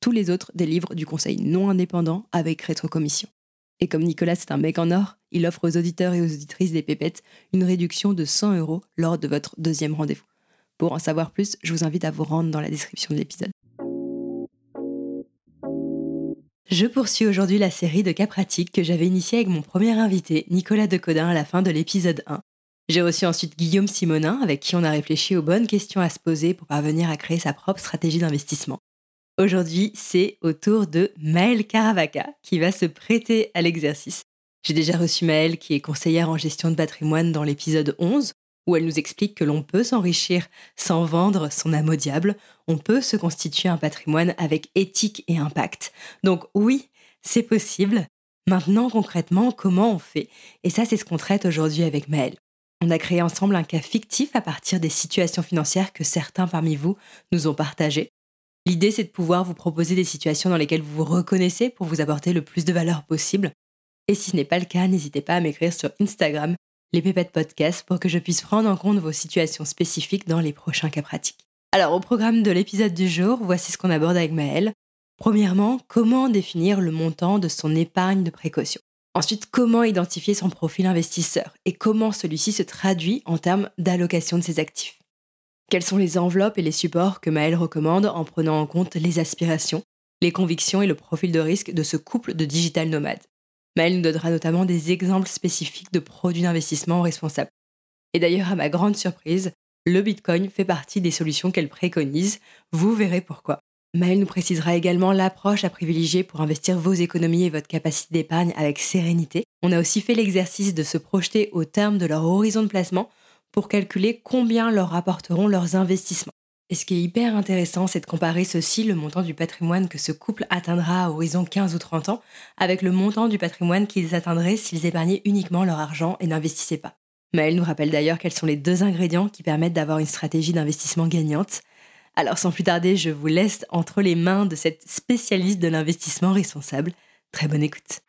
Tous les autres délivrent du conseil non indépendant avec rétrocommission. Et comme Nicolas c'est un mec en or, il offre aux auditeurs et aux auditrices des pépettes une réduction de 100 euros lors de votre deuxième rendez-vous. Pour en savoir plus, je vous invite à vous rendre dans la description de l'épisode. Je poursuis aujourd'hui la série de cas pratiques que j'avais initiée avec mon premier invité, Nicolas Decodin, à la fin de l'épisode 1. J'ai reçu ensuite Guillaume Simonin, avec qui on a réfléchi aux bonnes questions à se poser pour parvenir à créer sa propre stratégie d'investissement. Aujourd'hui, c'est au tour de Maëlle Caravaca qui va se prêter à l'exercice. J'ai déjà reçu Maëlle qui est conseillère en gestion de patrimoine dans l'épisode 11 où elle nous explique que l'on peut s'enrichir sans vendre son âme au diable, on peut se constituer un patrimoine avec éthique et impact. Donc oui, c'est possible. Maintenant, concrètement, comment on fait? Et ça, c'est ce qu'on traite aujourd'hui avec Maëlle. On a créé ensemble un cas fictif à partir des situations financières que certains parmi vous nous ont partagées. L'idée, c'est de pouvoir vous proposer des situations dans lesquelles vous vous reconnaissez pour vous apporter le plus de valeur possible. Et si ce n'est pas le cas, n'hésitez pas à m'écrire sur Instagram, les pépettes podcast, pour que je puisse prendre en compte vos situations spécifiques dans les prochains cas pratiques. Alors, au programme de l'épisode du jour, voici ce qu'on aborde avec Maëlle. Premièrement, comment définir le montant de son épargne de précaution? Ensuite, comment identifier son profil investisseur? Et comment celui-ci se traduit en termes d'allocation de ses actifs? Quelles sont les enveloppes et les supports que Maëlle recommande en prenant en compte les aspirations, les convictions et le profil de risque de ce couple de digital nomades? Maëlle nous donnera notamment des exemples spécifiques de produits d'investissement responsables. Et d'ailleurs, à ma grande surprise, le Bitcoin fait partie des solutions qu'elle préconise. Vous verrez pourquoi. Maëlle nous précisera également l'approche à privilégier pour investir vos économies et votre capacité d'épargne avec sérénité. On a aussi fait l'exercice de se projeter au terme de leur horizon de placement pour calculer combien leur rapporteront leurs investissements. Et ce qui est hyper intéressant, c'est de comparer ceci, le montant du patrimoine que ce couple atteindra à horizon 15 ou 30 ans, avec le montant du patrimoine qu'ils atteindraient s'ils épargnaient uniquement leur argent et n'investissaient pas. Maëlle nous rappelle d'ailleurs quels sont les deux ingrédients qui permettent d'avoir une stratégie d'investissement gagnante. Alors sans plus tarder, je vous laisse entre les mains de cette spécialiste de l'investissement responsable. Très bonne écoute.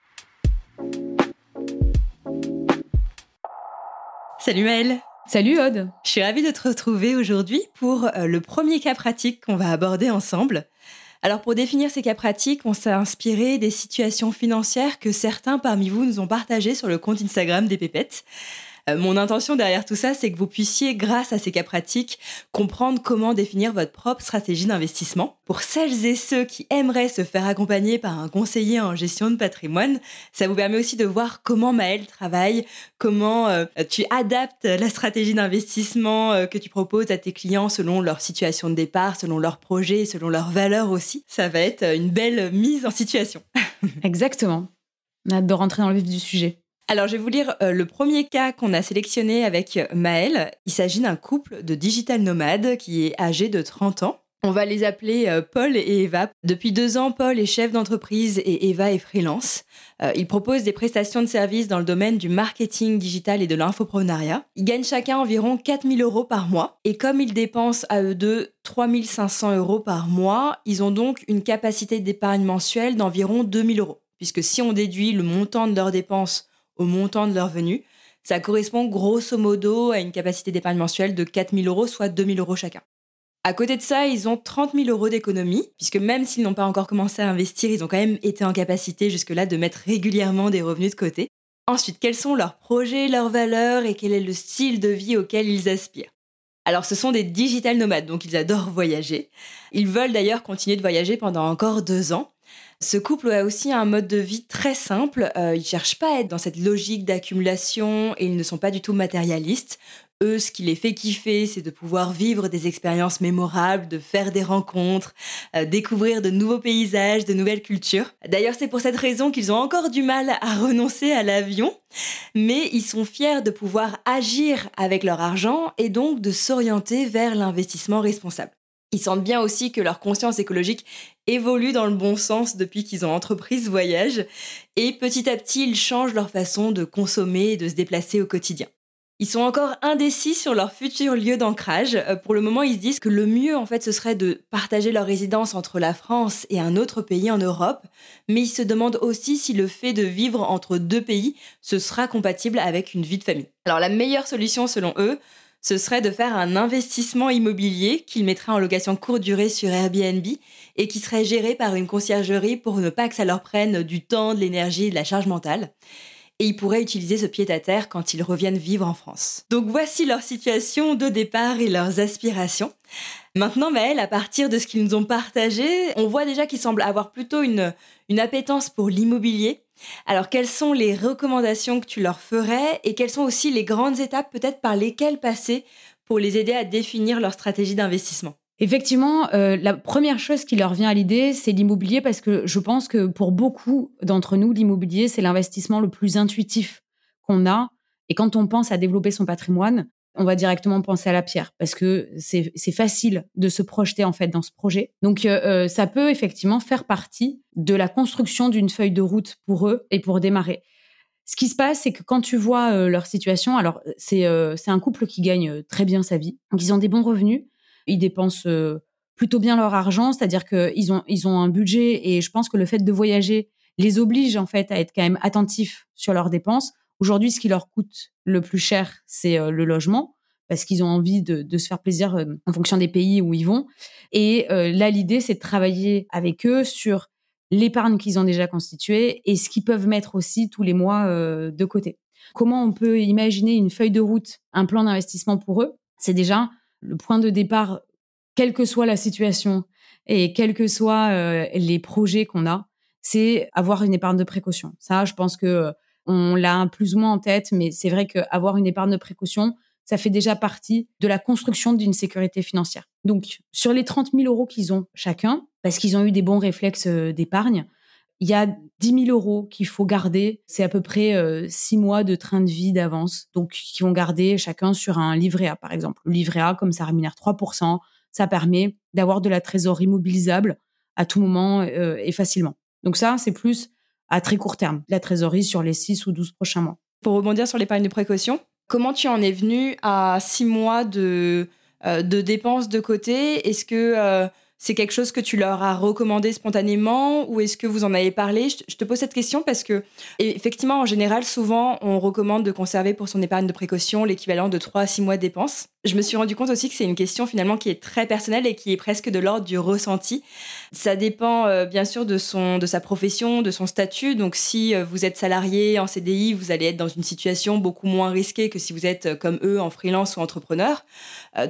Salut Maëlle Salut Aude Je suis ravie de te retrouver aujourd'hui pour euh, le premier cas pratique qu'on va aborder ensemble. Alors pour définir ces cas pratiques, on s'est inspiré des situations financières que certains parmi vous nous ont partagées sur le compte Instagram des pépettes. Euh, mon intention derrière tout ça, c'est que vous puissiez, grâce à ces cas pratiques, comprendre comment définir votre propre stratégie d'investissement. Pour celles et ceux qui aimeraient se faire accompagner par un conseiller en gestion de patrimoine, ça vous permet aussi de voir comment Maëlle travaille, comment euh, tu adaptes la stratégie d'investissement euh, que tu proposes à tes clients selon leur situation de départ, selon leurs projets, selon leurs valeurs aussi. Ça va être une belle mise en situation. Exactement. On a hâte de rentrer dans le vif du sujet. Alors, je vais vous lire euh, le premier cas qu'on a sélectionné avec euh, Maëlle. Il s'agit d'un couple de digital nomades qui est âgé de 30 ans. On va les appeler euh, Paul et Eva. Depuis deux ans, Paul est chef d'entreprise et Eva est freelance. ils proposent des prestations de services dans le domaine du marketing digital et de l'infoprenariat. Ils gagnent chacun environ 4000 euros par mois. Et comme ils dépensent à eux deux 3500 euros par mois, ils ont donc une capacité d'épargne mensuelle d'environ 2000 euros. Puisque si on déduit le montant de leurs dépenses au montant de leur revenu. Ça correspond grosso modo à une capacité d'épargne mensuelle de 4 000 euros, soit 2 000 euros chacun. À côté de ça, ils ont 30 000 euros d'économie, puisque même s'ils n'ont pas encore commencé à investir, ils ont quand même été en capacité jusque-là de mettre régulièrement des revenus de côté. Ensuite, quels sont leurs projets, leurs valeurs et quel est le style de vie auquel ils aspirent? Alors ce sont des digital nomades, donc ils adorent voyager. Ils veulent d'ailleurs continuer de voyager pendant encore deux ans. Ce couple a aussi un mode de vie très simple. Euh, ils cherchent pas à être dans cette logique d'accumulation et ils ne sont pas du tout matérialistes. Eux, ce qui les fait kiffer, c'est de pouvoir vivre des expériences mémorables, de faire des rencontres, euh, découvrir de nouveaux paysages, de nouvelles cultures. D'ailleurs, c'est pour cette raison qu'ils ont encore du mal à renoncer à l'avion, mais ils sont fiers de pouvoir agir avec leur argent et donc de s'orienter vers l'investissement responsable. Ils sentent bien aussi que leur conscience écologique évolue dans le bon sens depuis qu'ils ont entrepris ce voyage et petit à petit ils changent leur façon de consommer et de se déplacer au quotidien. Ils sont encore indécis sur leur futur lieu d'ancrage. Euh, pour le moment, ils se disent que le mieux, en fait, ce serait de partager leur résidence entre la France et un autre pays en Europe. Mais ils se demandent aussi si le fait de vivre entre deux pays, ce sera compatible avec une vie de famille. Alors, la meilleure solution, selon eux, ce serait de faire un investissement immobilier qu'ils mettraient en location courte durée sur Airbnb et qui serait géré par une conciergerie pour ne pas que ça leur prenne du temps, de l'énergie de la charge mentale et ils pourraient utiliser ce pied-à-terre quand ils reviennent vivre en France. Donc voici leur situation de départ et leurs aspirations. Maintenant, Maëlle, à partir de ce qu'ils nous ont partagé, on voit déjà qu'ils semblent avoir plutôt une, une appétence pour l'immobilier. Alors, quelles sont les recommandations que tu leur ferais et quelles sont aussi les grandes étapes peut-être par lesquelles passer pour les aider à définir leur stratégie d'investissement? Effectivement, euh, la première chose qui leur vient à l'idée, c'est l'immobilier parce que je pense que pour beaucoup d'entre nous, l'immobilier, c'est l'investissement le plus intuitif qu'on a. Et quand on pense à développer son patrimoine, on va directement penser à la pierre parce que c'est facile de se projeter en fait dans ce projet. Donc euh, euh, ça peut effectivement faire partie de la construction d'une feuille de route pour eux et pour démarrer. Ce qui se passe, c'est que quand tu vois leur situation, alors c'est un couple qui gagne très bien sa vie, donc ils ont des bons revenus, ils dépensent euh, plutôt bien leur argent, c'est-à-dire qu'ils ont, ils ont un budget et je pense que le fait de voyager les oblige en fait à être quand même attentifs sur leurs dépenses. Aujourd'hui, ce qui leur coûte le plus cher, c'est euh, le logement parce qu'ils ont envie de, se faire plaisir euh, en fonction des pays où ils vont. Et là, l'idée, c'est de travailler avec eux sur l'épargne qu'ils ont déjà constituée et ce qu'ils peuvent mettre aussi tous les mois de côté. Comment on peut imaginer une feuille de route, un plan d'investissement pour eux? C'est déjà le point de départ, quelle que soit la situation et quels que soient euh, les projets qu'on a, c'est avoir une épargne de précaution. Ça, je pense que euh, on l'a plus ou moins en tête, mais c'est vrai qu'avoir une épargne de précaution, ça fait déjà partie de la construction d'une sécurité financière. Donc, sur les 30 000 euros qu'ils ont chacun, parce qu'ils ont eu des bons réflexes euh, d'épargne, il y a 10 000 euros qu'il faut garder. C'est à peu près euh, six mois de train de vie d'avance. Donc, qui vont garder chacun sur un livret A, par exemple. Le livret A, comme ça rémunère 3%, ça permet d'avoir de la trésorerie mobilisable à tout moment euh, et facilement. Donc ça, c'est plus à très court terme, la trésorerie sur les 6 ou 12 prochains mois. Pour rebondir sur l'épargne de précaution, comment tu en es venu à six mois de, euh, de dépenses de côté? Est-ce que c'est quelque chose que tu leur as recommandé spontanément ou est-ce que vous en avez parlé? Je te pose cette question parce que, effectivement, en général, souvent, on recommande de conserver pour son épargne de précaution l'équivalent de 3 à 6 mois de dépenses. Je me suis rendu compte aussi que c'est une question finalement qui est très personnelle et qui est presque de l'ordre du ressenti. Ça dépend euh, bien sûr de, son, de sa profession, de son statut. Donc, si euh, vous êtes salarié en CDI, vous allez être dans une situation beaucoup moins risquée que si vous êtes euh, comme eux en freelance ou entrepreneur.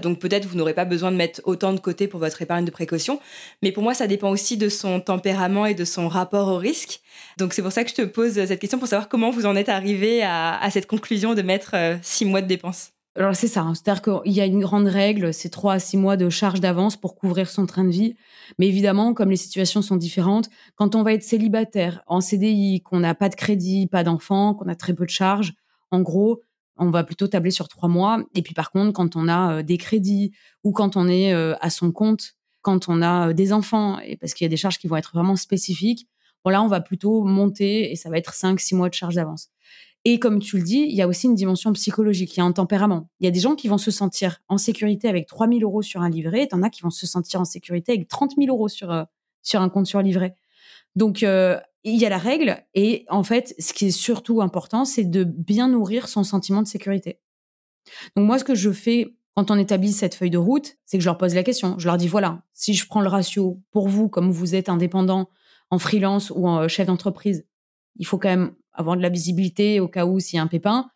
donc, peut-être vous n'aurez pas besoin de mettre autant de côté pour votre épargne de précaution mais pour moi, ça dépend aussi de son tempérament et de son rapport au risque. Donc c'est pour ça que je te pose cette question pour savoir comment vous en êtes arrivé à, cette conclusion de mettre euh, six mois de dépenses. Alors c'est ça, hein. c'est-à-dire qu'il y a une grande règle, c'est trois à six mois de charge d'avance pour couvrir son train de vie. Mais évidemment, comme les situations sont différentes, quand on va être célibataire, en CDI, qu'on n'a pas de crédit, pas d'enfant, qu'on a très peu de charges, en gros, on va plutôt tabler sur trois mois. Et puis par contre, quand on a euh, des crédits ou quand on est euh, à son compte, quand on a euh, des enfants, et parce qu'il y a des charges qui vont être vraiment spécifiques, bon là, on va plutôt monter et ça va être 5-6 mois de charge d'avance. Et comme tu le dis, il y a aussi une dimension psychologique, il y a un tempérament. Il y a des gens qui vont se sentir en sécurité avec 3 000 euros sur un livret, et en as qui vont se sentir en sécurité avec 30 000 euros sur, euh, sur un compte sur livret. Donc, euh, il y a la règle et en fait, ce qui est surtout important, c'est de bien nourrir son sentiment de sécurité. Donc moi, ce que je fais quand on établit cette feuille de route, c'est que je leur pose la question. Je leur dis voilà, si je prends le ratio pour vous, comme vous êtes indépendant, en freelance ou en euh, chef d'entreprise, il faut quand même avoir de la visibilité au cas où s'il y a un pépin.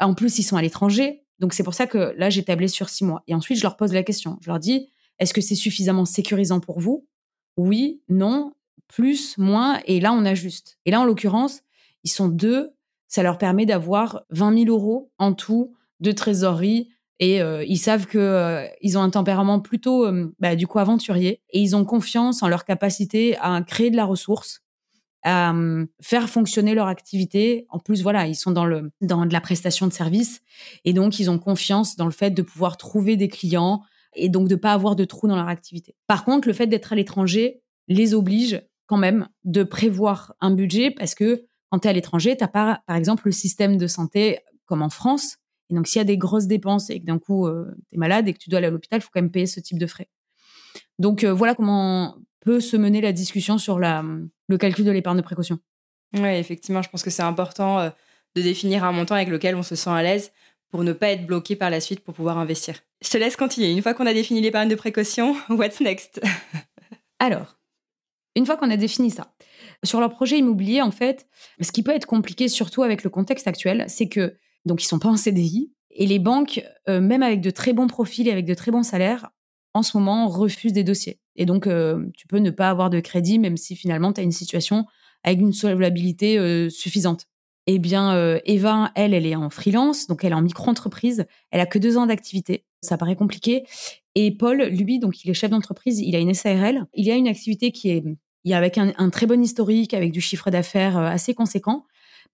En plus, ils sont à l'étranger. Donc c'est pour ça que là, j'ai tablé sur six mois. Et ensuite, je leur pose la question. Je leur dis est-ce que c'est suffisamment sécurisant pour vous? Oui, non, plus, moins, et là, on ajuste. Et là, en l'occurrence, ils sont deux, ça leur permet d'avoir 20 000 euros en tout de trésorerie, et euh, ils savent que euh, ils ont un tempérament plutôt, euh, bah, du coup, aventurier, et ils ont confiance en leur capacité à créer de la ressource, à faire fonctionner leur activité. En plus, voilà, ils sont dans le dans de la prestation de service, et donc ils ont confiance dans le fait de pouvoir trouver des clients et donc de pas avoir de trous dans leur activité. Par contre, le fait d'être à l'étranger les oblige quand même de prévoir un budget parce que quand tu es à l'étranger, tu pas, par exemple, le système de santé comme en France. Et donc, s'il y a des grosses dépenses et que d'un coup, euh, tu es malade et que tu dois aller à l'hôpital, il faut quand même payer ce type de frais. Donc, euh, voilà comment peut se mener la discussion sur la, le calcul de l'épargne de précaution. Oui, effectivement, je pense que c'est important euh, de définir un montant avec lequel on se sent à l'aise pour ne pas être bloqué par la suite pour pouvoir investir. Je te laisse continuer. Une fois qu'on a défini l'épargne de précaution, what's next? Alors, une fois qu'on a défini ça, sur leur projet immobilier, en fait, ce qui peut être compliqué, surtout avec le contexte actuel, c'est que donc ils sont pas en CDI et les banques, euh, même avec de très bons profils et avec de très bons salaires, en ce moment refusent des dossiers. Et donc euh, tu peux ne pas avoir de crédit, même si finalement tu as une situation avec une solvabilité euh, suffisante. Eh bien, Eva, elle, elle est en freelance, donc elle est en micro-entreprise. Elle a que deux ans d'activité. Ça paraît compliqué. Et Paul, lui, donc il est chef d'entreprise, il a une SARL. Il a une activité qui est il y a avec un, très bon historique, avec du chiffre d'affaires euh, assez conséquent.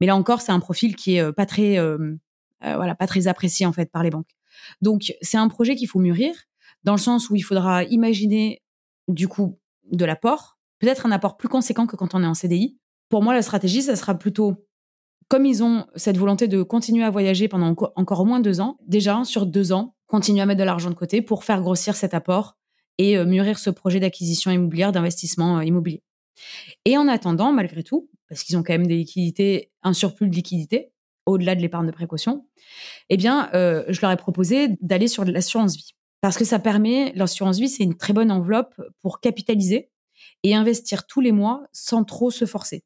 Mais là encore, c'est un profil qui est euh, pas très, euh, voilà, pas très apprécié en fait par les banques. Donc, c'est un projet qu'il faut mûrir dans le sens où il faudra imaginer du coup de l'apport, peut-être un apport plus conséquent que quand on est en CDI. Pour moi, la stratégie, ça sera plutôt comme ils ont cette volonté de continuer à voyager pendant encore au moins deux ans, déjà sur deux ans, continuer à mettre de l'argent de côté pour faire grossir cet apport et euh, mûrir ce projet d'acquisition immobilière, d'investissement euh, immobilier. Et en attendant, malgré tout, parce qu'ils ont quand même des liquidités, un surplus de liquidités, au-delà de l'épargne de précaution, eh bien, euh, je leur ai proposé d'aller sur l'assurance vie. Parce que ça permet, l'assurance vie, c'est une très bonne enveloppe pour capitaliser et investir tous les mois sans trop se forcer.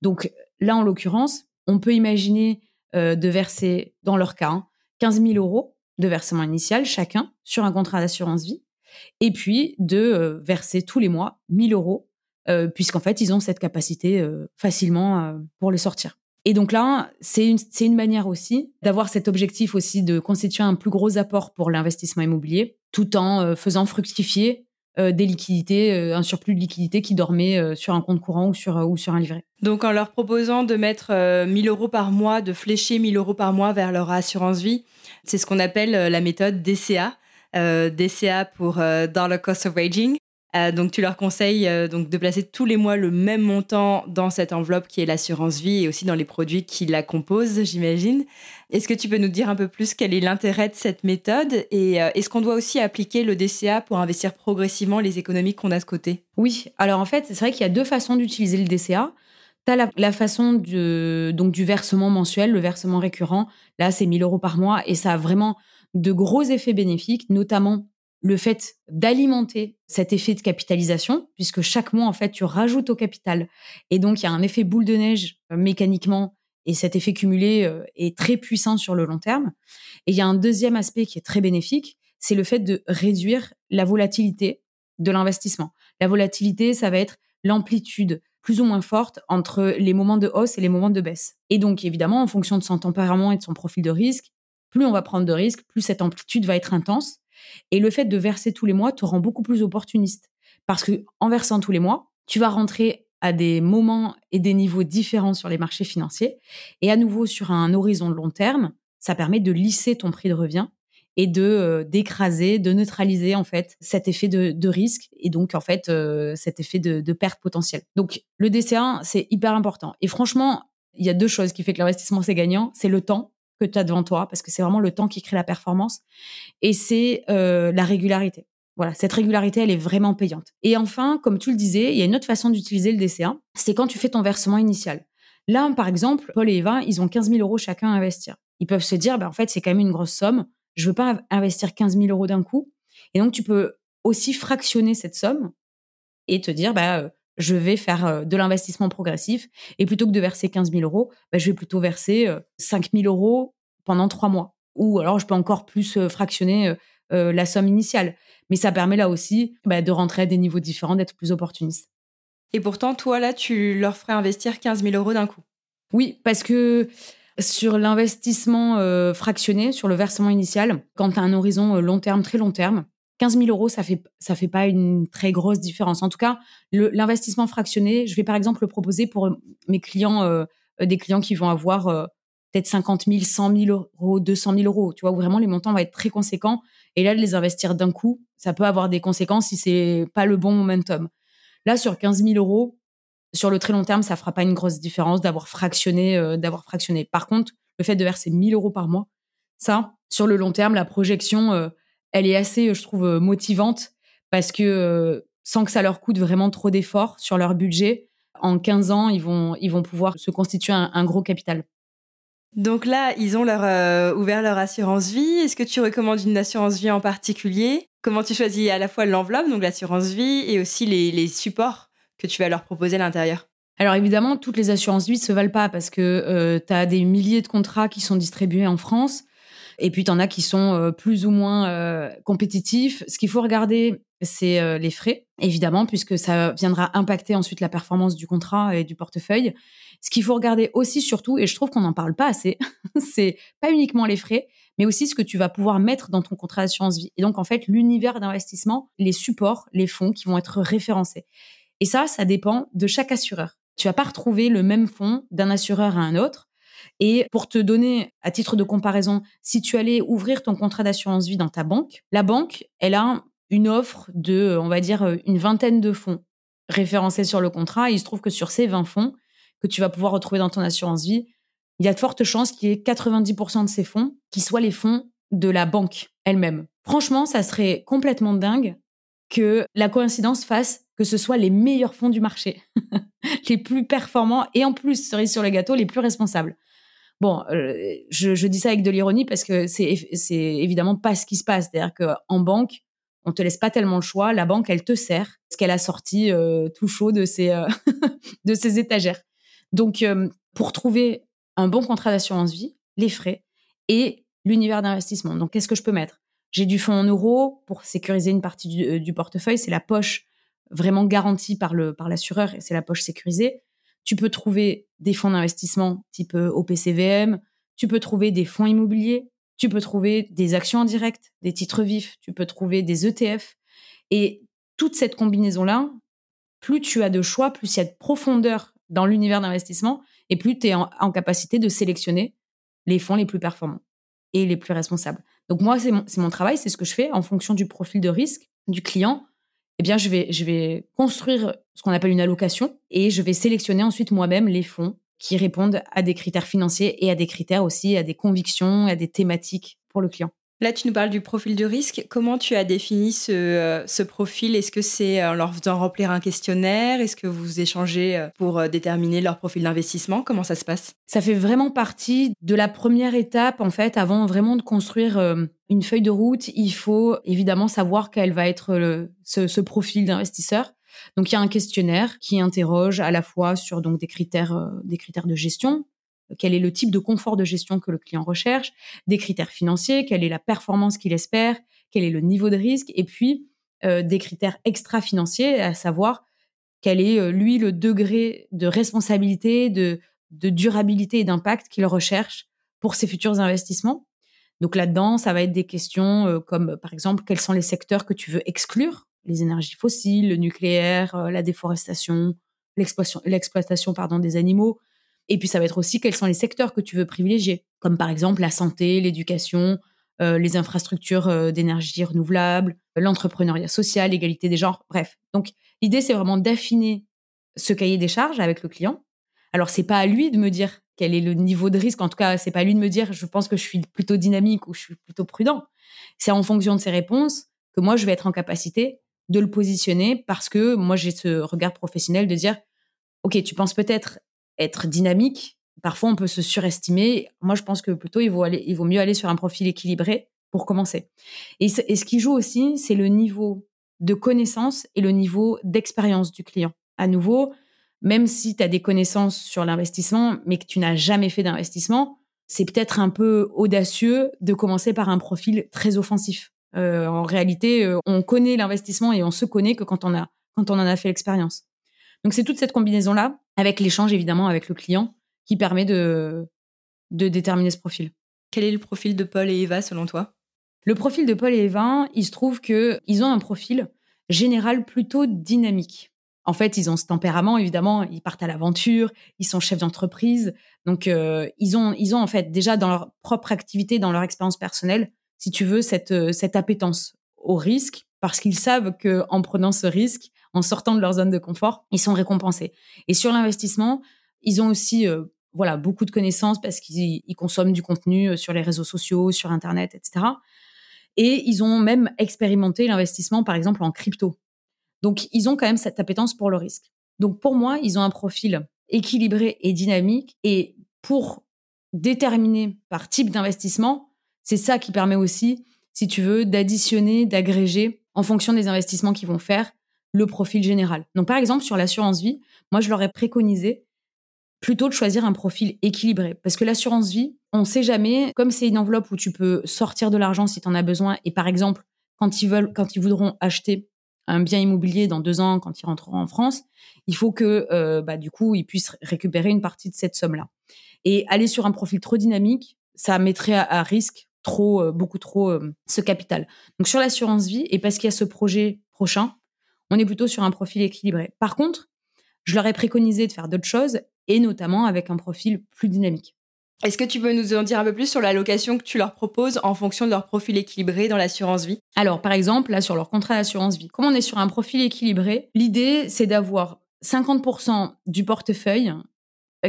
Donc là, en l'occurrence, on peut imaginer de verser, dans leur cas, 15 hein, 000 euros de versement initial chacun sur un contrat d'assurance vie et puis de euh, verser tous les mois 1000 euros, euh, puisqu'en fait, ils ont cette capacité euh, facilement pour le sortir. Et donc là, c'est une, une manière aussi d'avoir cet objectif aussi de constituer un plus gros apport pour l'investissement immobilier, tout en faisant fructifier des liquidités, un surplus de liquidités qui dormait sur un compte courant ou sur, ou sur un livret. Donc en leur proposant de mettre 1000 euros par mois, de flécher 1000 euros par mois vers leur assurance vie, c'est ce qu'on appelle la méthode DCA, euh, DCA pour euh, Dollar Cost of Waging. Euh, donc, tu leur conseilles donc de placer tous les mois le même montant dans cette enveloppe qui est l'assurance vie et aussi dans les produits qui la composent, j'imagine. Est-ce que tu peux nous dire un peu plus quel est l'intérêt de cette méthode et est-ce qu'on doit aussi appliquer le DCA pour investir progressivement les économies qu'on a de côté? Oui, alors en fait, c'est vrai qu'il y a deux façons d'utiliser le DCA. Tu as la, façon donc du versement mensuel, le versement récurrent. Là, c'est 1000 euros par mois et ça a vraiment de gros effets bénéfiques, notamment le fait d'alimenter cet effet de capitalisation, puisque chaque mois, en fait, tu rajoutes au capital. Et donc, il y a un effet boule de neige euh, mécaniquement, et cet effet cumulé euh, est très puissant sur le long terme. Et il y a un deuxième aspect qui est très bénéfique, c'est le fait de réduire la volatilité de l'investissement. La volatilité, ça va être l'amplitude plus ou moins forte entre les moments de hausse et les moments de baisse. Et donc, évidemment, en fonction de son tempérament et de son profil de risque, plus on va prendre de risques, plus cette amplitude va être intense. Et le fait de verser tous les mois te rend beaucoup plus opportuniste. Parce que en versant tous les mois, tu vas rentrer à des moments et des niveaux différents sur les marchés financiers. Et à nouveau, sur un horizon de long terme, ça permet de lisser ton prix de revient et de euh, d'écraser, de neutraliser en fait cet effet de, risque et donc en fait euh, cet effet de, perte potentielle. Donc le DCA c'est hyper important. Et franchement, il y a deux choses qui fait que l'investissement c'est gagnant, c'est le temps que tu as devant toi, parce que c'est vraiment le temps qui crée la performance, et c'est euh, la régularité. Voilà, cette régularité, elle est vraiment payante. Et enfin, comme tu le disais, il y a une autre façon d'utiliser le DCA, c'est quand tu fais ton versement initial. Là, par exemple, Paul et Eva, ils ont 15 000 euros chacun à investir. Ils peuvent se dire, bah, en fait, c'est quand même une grosse somme. Je veux pas investir 15 000 euros d'un coup. Et donc, tu peux aussi fractionner cette somme et te dire, bah, euh, je vais faire euh, de l'investissement progressif. Et plutôt que de verser 15 000 euros, bah, je vais plutôt verser 5 euh, 000 euros pendant trois mois. Ou alors, je peux encore plus fractionner la somme initiale. Mais ça permet là aussi bah, de rentrer à des niveaux différents, d'être plus opportuniste. Et pourtant, toi, là, tu leur ferais investir 15 000 euros d'un coup. Oui, parce que sur l'investissement euh, fractionné, sur le versement initial, quand tu as un horizon euh, long terme, très long terme, 15 000 euros, ça fait ça fait pas une très grosse différence. En tout cas, l'investissement fractionné, je vais par exemple le proposer pour mes clients, euh, des clients qui vont avoir peut-être 50 000, 100 000 euros, 200 000 euros, tu vois, où vraiment les montants vont être très conséquents. Et là, de les investir d'un coup, ça peut avoir des conséquences si c'est pas le bon momentum. Là, sur 15 000 euros, sur le très long terme, ça fera pas une grosse différence d'avoir fractionné, euh, d'avoir fractionné. Par contre, le fait de verser 1000 euros par mois, ça, sur le long terme, la projection, euh, elle est assez, je trouve, euh, motivante parce que sans que ça leur coûte vraiment trop d'efforts sur leur budget, en 15 ans, ils vont, ils vont pouvoir se constituer un, gros capital. Donc là, ils ont leur, ouvert leur assurance vie. Est-ce que tu recommandes une assurance vie en particulier? Comment tu choisis à la fois l'enveloppe, donc l'assurance vie, et aussi les, les supports que tu vas leur proposer à l'intérieur? Alors évidemment, toutes les assurances vie ne se valent pas parce que euh, tu as des milliers de contrats qui sont distribués en France et puis tu en as qui sont euh, plus ou moins euh, compétitifs. Ce qu'il faut regarder, c'est les frais, évidemment, puisque ça viendra impacter ensuite la performance du contrat et du portefeuille. Ce qu'il faut regarder aussi surtout, et je trouve qu'on n'en parle pas assez, c'est pas uniquement les frais, mais aussi ce que tu vas pouvoir mettre dans ton contrat d'assurance vie. Et donc en fait, l'univers d'investissement, les supports, les fonds qui vont être référencés. Et ça, ça dépend de chaque assureur. Tu vas pas retrouver le même fonds d'un assureur à un autre. Et pour te donner, à titre de comparaison, si tu allais ouvrir ton contrat d'assurance vie dans ta banque, la banque, elle a une offre de, on va dire, une vingtaine de fonds référencés sur le contrat. Il se trouve que sur ces 20 fonds que tu vas pouvoir retrouver dans ton assurance vie, il y a de fortes chances qu'il y ait 90% de ces fonds qui soient les fonds de la banque elle-même. Franchement, ça serait complètement dingue que la coïncidence fasse que ce soit les meilleurs fonds du marché, les plus performants et en plus, cerise sur le gâteau, les plus responsables. Bon, euh, je, dis ça avec de l'ironie parce que c'est, évidemment pas ce qui se passe. C'est-à-dire qu'en banque, on te laisse pas tellement le choix. La banque, elle te sert ce qu'elle a sorti euh, tout chaud de ses, euh, étagères. Donc, pour trouver un bon contrat d'assurance vie, les frais et l'univers d'investissement. Donc, qu'est-ce que je peux mettre? J'ai du fonds en euros pour sécuriser une partie du, portefeuille. C'est la poche vraiment garantie par l'assureur et c'est la poche sécurisée. Tu peux trouver des fonds d'investissement type euh, OPCVM. Tu peux trouver des fonds immobiliers. Tu peux trouver des actions en direct, des titres vifs. Tu peux trouver des ETF. Et toute cette combinaison-là, plus tu as de choix, plus il y a de profondeur dans l'univers d'investissement et plus tu es en capacité de sélectionner les fonds les plus performants et les plus responsables. Donc moi, c'est mon, travail, c'est ce que je fais en fonction du profil de risque du client. Eh bien, je vais, je vais construire ce qu'on appelle une allocation et je vais sélectionner ensuite moi-même les fonds qui répondent à des critères financiers et à des critères aussi, à des convictions, à des thématiques pour le client. Là, tu nous parles du profil de risque. Comment tu as défini ce, euh, profil? Est-ce que c'est en leur faisant remplir un questionnaire? Est-ce que vous échangez euh, pour euh, déterminer leur profil d'investissement? Comment ça se passe? Ça fait vraiment partie de la première étape, en fait, avant vraiment de construire une feuille de route. Il faut évidemment savoir quel va être ce, ce profil d'investisseur. Donc il y a un questionnaire qui interroge à la fois sur donc des critères, des critères de gestion, quel est le type de confort de gestion que le client recherche, des critères financiers, quelle est la performance qu'il espère, quel est le niveau de risque, et puis euh, des critères extra-financiers, à savoir quel est, euh, lui, le degré de responsabilité, de, durabilité et d'impact qu'il recherche pour ses futurs investissements. Donc là-dedans, ça va être des questions euh, comme, par exemple, quels sont les secteurs que tu veux exclure? Les énergies fossiles, le nucléaire, la déforestation, l'exploitation pardon, des animaux, et puis, ça va être aussi quels sont les secteurs que tu veux privilégier, comme par exemple la santé, l'éducation, euh, les infrastructures euh, d'énergie renouvelable, l'entrepreneuriat social, l'égalité des genres, bref. Donc, l'idée, c'est vraiment d'affiner ce cahier des charges avec le client. Alors, c'est pas à lui de me dire quel est le niveau de risque. En tout cas, c'est pas à lui de me dire, je pense que je suis plutôt dynamique ou je suis plutôt prudent. C'est en fonction de ses réponses que moi, je vais être en capacité de le positionner parce que moi, j'ai ce regard professionnel de dire, OK, tu penses peut-être être dynamique. Parfois, on peut se surestimer. Moi, je pense que plutôt, il vaut, aller, il vaut mieux aller sur un profil équilibré pour commencer. Et, et ce qui joue aussi, c'est le niveau de connaissance et le niveau d'expérience du client. À nouveau, même si tu as des connaissances sur l'investissement, mais que tu n'as jamais fait d'investissement, c'est peut-être un peu audacieux de commencer par un profil très offensif. Euh, en réalité, euh, on connaît l'investissement et on se connaît que quand on, a, quand on en a fait l'expérience. Donc c'est toute cette combinaison-là, avec l'échange évidemment avec le client, qui permet de, de déterminer ce profil. Quel est le profil de Paul et Eva selon toi? Le profil de Paul et Eva, il se trouve qu'ils ont un profil général plutôt dynamique. En fait, ils ont ce tempérament, évidemment, ils partent à l'aventure, ils sont chefs d'entreprise. Donc, euh, ils, ont, ils ont en fait déjà dans leur propre activité, dans leur expérience personnelle, si tu veux, cette, euh, cette appétence au risque, parce qu'ils savent que en prenant ce risque, en sortant de leur zone de confort, ils sont récompensés. Et sur l'investissement, ils ont aussi euh, voilà beaucoup de connaissances parce qu'ils consomment du contenu sur les réseaux sociaux, sur Internet, etc. Et ils ont même expérimenté l'investissement, par exemple, en crypto. Donc, ils ont quand même cette appétence pour le risque. Donc, pour moi, ils ont un profil équilibré et dynamique. Et pour déterminer par type d'investissement, c'est ça qui permet aussi, si tu veux, d'additionner, d'agréger en fonction des investissements qu'ils vont faire le profil général. Donc, par exemple, sur l'assurance vie, moi, je leur ai préconisé plutôt de choisir un profil équilibré. Parce que l'assurance vie, on ne sait jamais, comme c'est une enveloppe où tu peux sortir de l'argent si tu en as besoin, et par exemple, quand ils voudront acheter un bien immobilier dans deux ans quand ils rentreront en France, il faut que euh, bah, du coup ils puissent récupérer une partie de cette somme-là. Et aller sur un profil trop dynamique, ça mettrait à, risque trop, euh, beaucoup trop euh, ce capital. Donc sur l'assurance vie et parce qu'il y a ce projet prochain, on est plutôt sur un profil équilibré. Par contre, je leur ai préconisé de faire d'autres choses et notamment avec un profil plus dynamique. Est-ce que tu peux nous en dire un peu plus sur l'allocation que tu leur proposes en fonction de leur profil équilibré dans l'assurance vie? Alors, par exemple, là, sur leur contrat d'assurance vie, comme on est sur un profil équilibré, l'idée, c'est d'avoir 50% du portefeuille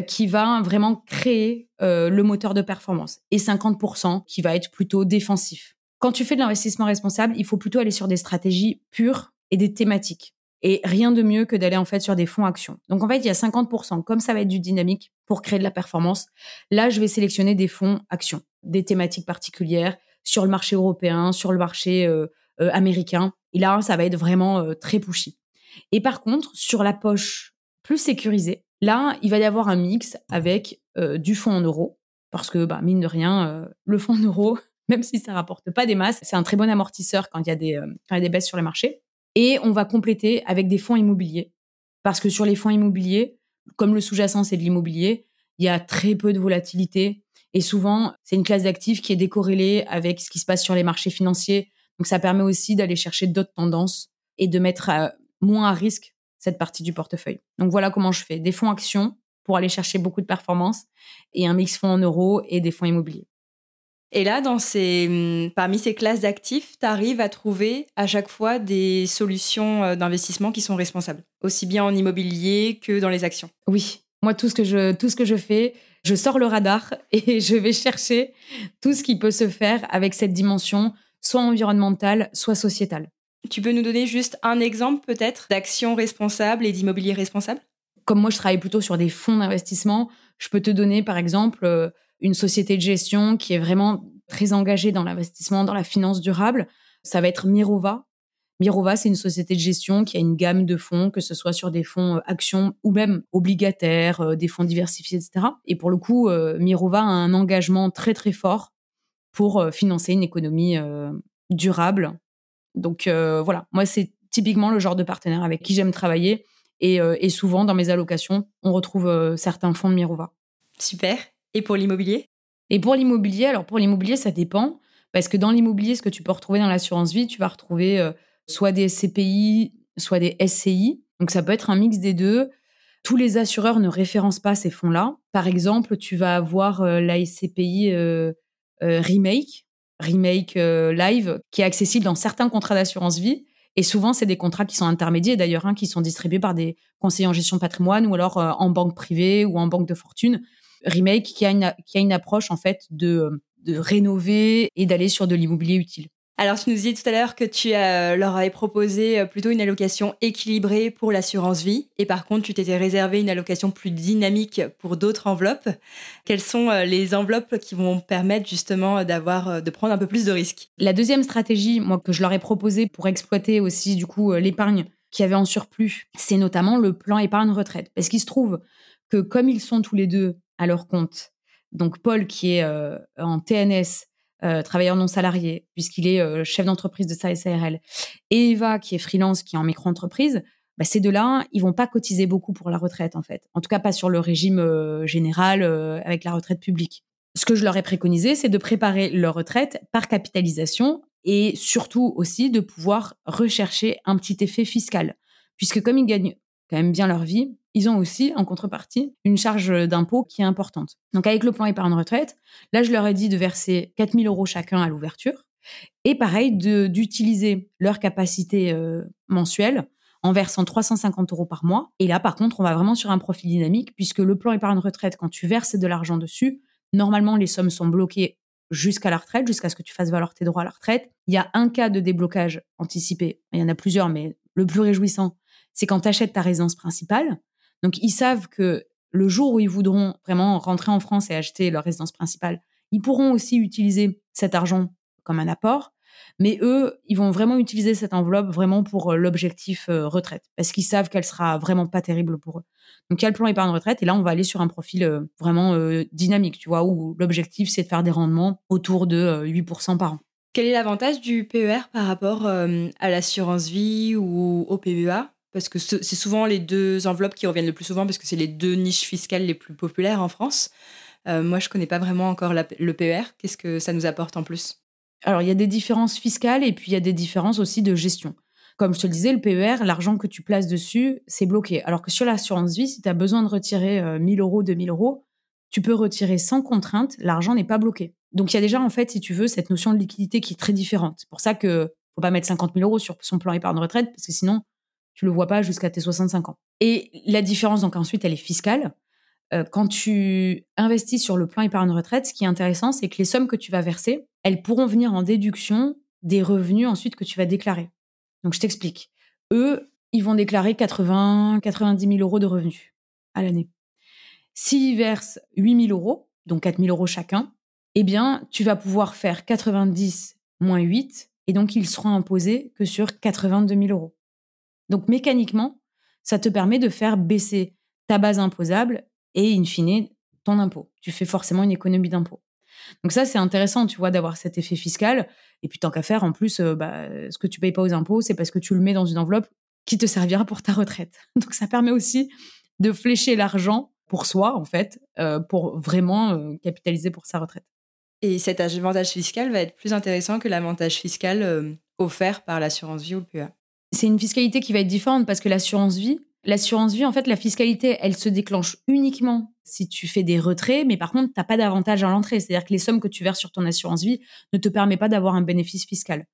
qui va vraiment créer euh, le moteur de performance et 50% qui va être plutôt défensif. Quand tu fais de l'investissement responsable, il faut plutôt aller sur des stratégies pures et des thématiques. Et rien de mieux que d'aller en fait sur des fonds actions. Donc en fait, il y a 50%, comme ça va être du dynamique pour créer de la performance. Là, je vais sélectionner des fonds actions, des thématiques particulières sur le marché européen, sur le marché euh, euh, américain. Et là, ça va être vraiment euh, très pushy. Et par contre, sur la poche plus sécurisée, là, il va y avoir un mix avec du fonds en euros, parce que bah, mine de rien, le fonds en euros, même si ça rapporte pas des masses, c'est un très bon amortisseur quand il y a des, quand il y a des baisses sur les marchés. Et on va compléter avec des fonds immobiliers. Parce que sur les fonds immobiliers, comme le sous-jacent, c'est de l'immobilier, il y a très peu de volatilité. Et souvent, c'est une classe d'actifs qui est décorrélée avec ce qui se passe sur les marchés financiers. Donc, ça permet aussi d'aller chercher d'autres tendances et de mettre moins à risque cette partie du portefeuille. Donc, voilà comment je fais. Des fonds actions pour aller chercher beaucoup de performance et un mix fonds en euros et des fonds immobiliers. Et là, dans ces, hum, parmi ces classes d'actifs, tu arrives à trouver à chaque fois des solutions euh, d'investissement qui sont responsables, aussi bien en immobilier que dans les actions. Oui, moi, tout ce que je, tout ce que je fais, je sors le radar et je vais chercher tout ce qui peut se faire avec cette dimension, soit environnementale, soit sociétale. Tu peux nous donner juste un exemple peut-être d'actions responsables et d'immobilier responsable? Comme moi, je travaille plutôt sur des fonds d'investissement, je peux te donner par exemple euh, une société de gestion qui est vraiment très engagée dans l'investissement, dans la finance durable. Ça va être Mirova. Mirova, c'est une société de gestion qui a une gamme de fonds, que ce soit sur des fonds euh, actions ou même obligataires, euh, des fonds diversifiés, etc. Et pour le coup, Mirova a un engagement très très fort pour financer une économie durable. Donc voilà, moi c'est typiquement le genre de partenaire avec qui j'aime travailler. Et, et, souvent, dans mes allocations, on retrouve certains fonds de Mirova. Super. Et pour l'immobilier? Et pour l'immobilier, alors pour l'immobilier, ça dépend. Parce que dans l'immobilier, ce que tu peux retrouver dans l'assurance vie, tu vas retrouver euh, soit des SCPI, soit des SCI. Donc ça peut être un mix des deux. Tous les assureurs ne référencent pas ces fonds-là. Par exemple, tu vas avoir euh, la SCPI euh, Remake, Remake Live, qui est accessible dans certains contrats d'assurance vie. Et souvent, c'est des contrats qui sont intermédiaires, d'ailleurs, hein, qui sont distribués par des conseillers en gestion patrimoine ou alors en banque privée ou en banque de fortune. Remake qui a une, qui a approche en fait de, de rénover et d'aller sur de l'immobilier utile. Alors, tu nous disais tout à l'heure que tu euh, leur avais proposé euh, plutôt une allocation équilibrée pour l'assurance vie, et par contre, tu t'étais réservé une allocation plus dynamique pour d'autres enveloppes. Quelles sont euh, les enveloppes qui vont permettre justement d'avoir, de prendre un peu plus de risques? La deuxième stratégie, moi, que je leur ai proposée pour exploiter aussi du coup l'épargne qui avait en surplus, c'est notamment le plan épargne retraite, parce qu'il se trouve que comme ils sont tous les deux à leur compte, donc Paul qui est en TNS euh, travailleur non salarié, puisqu'il est euh, chef d'entreprise de sa SARL, et Eva, qui est freelance, qui est en micro-entreprise, bah, ces deux-là, ils vont pas cotiser beaucoup pour la retraite, en fait. En tout cas, pas sur le régime euh, général avec la retraite publique. Ce que je leur ai préconisé, c'est de préparer leur retraite par capitalisation et surtout aussi de pouvoir rechercher un petit effet fiscal. Puisque comme ils gagnent bien leur vie, ils ont aussi, en contrepartie, une charge d'impôt qui est importante. Donc avec le plan épargne retraite, là, je leur ai dit de verser 4 000 euros chacun à l'ouverture. Et pareil, d'utiliser leur capacité euh, mensuelle en versant 350 euros par mois. Et là, par contre, on va vraiment sur un profil dynamique, puisque le plan épargne retraite, quand tu verses de l'argent dessus, normalement, les sommes sont bloquées jusqu'à la retraite, jusqu'à ce que tu fasses valoir tes droits à la retraite. Il y a un cas de déblocage anticipé, il y en a plusieurs, mais le plus réjouissant, c'est quand tu achètes ta résidence principale. Donc, ils savent que le jour où ils voudront vraiment rentrer en France et acheter leur résidence principale, ils pourront aussi utiliser cet argent comme un apport. Mais eux, ils vont vraiment utiliser cette enveloppe vraiment pour euh, l'objectif euh, retraite, parce qu'ils savent qu'elle sera vraiment pas terrible pour eux. Donc il y a le plan épargne retraite, et là on va aller sur un profil euh, vraiment dynamique, tu vois, où l'objectif c'est de faire des rendements autour de 8% par an. Quel est l'avantage du PER par rapport à l'assurance vie ou au PEA parce que c'est souvent les deux enveloppes qui reviennent le plus souvent parce que c'est les deux niches fiscales les plus populaires en France. Euh, moi, je connais pas vraiment encore le PER. Qu'est-ce que ça nous apporte en plus? Alors, il y a des différences fiscales et puis il y a des différences aussi de gestion. Comme je te le disais, le PER, l'argent que tu places dessus, c'est bloqué. Alors que sur l'assurance vie, si tu as besoin de retirer 1000 euh, euros, 2000 euros, tu peux retirer sans contrainte, l'argent n'est pas bloqué. Donc il y a déjà, en fait, si tu veux, cette notion de liquidité qui est très différente. C'est pour ça que faut pas mettre 50 000 euros sur son plan épargne retraite, parce que sinon, tu le vois pas jusqu'à tes 65 ans. Et la différence, donc ensuite, elle est fiscale. Euh, quand tu investis sur le plan épargne retraite, ce qui est intéressant, c'est que les sommes que tu vas verser, elles pourront venir en déduction des revenus ensuite que tu vas déclarer. Donc, je t'explique. Eux, ils vont déclarer 80, 90 000 euros de revenus à l'année. S'ils versent 8 000 euros, donc 4 000 euros chacun, eh bien, tu vas pouvoir faire 90 moins 8, et donc ils seront imposés que sur 82 000 euros. Donc mécaniquement, ça te permet de faire baisser ta base imposable et in fine ton impôt. Tu fais forcément une économie d'impôt. Donc ça, c'est intéressant, tu vois, d'avoir cet effet fiscal. Et puis tant qu'à faire, en plus, euh, bah, ce que tu payes pas aux impôts, c'est parce que tu le mets dans une enveloppe qui te servira pour ta retraite. Donc ça permet aussi de flécher l'argent pour soi, en fait, euh, pour vraiment euh, capitaliser pour sa retraite. Et cet avantage fiscal va être plus intéressant que l'avantage fiscal offert par l'assurance vie ou le PEA c'est une fiscalité qui va être différente parce que l'assurance vie, en fait, la fiscalité, elle se déclenche uniquement si tu fais des retraits, mais par contre, tu n'as pas d'avantage à l'entrée. C'est-à-dire que les sommes que tu verses sur ton assurance vie ne te permettent pas d'avoir un bénéfice fiscal.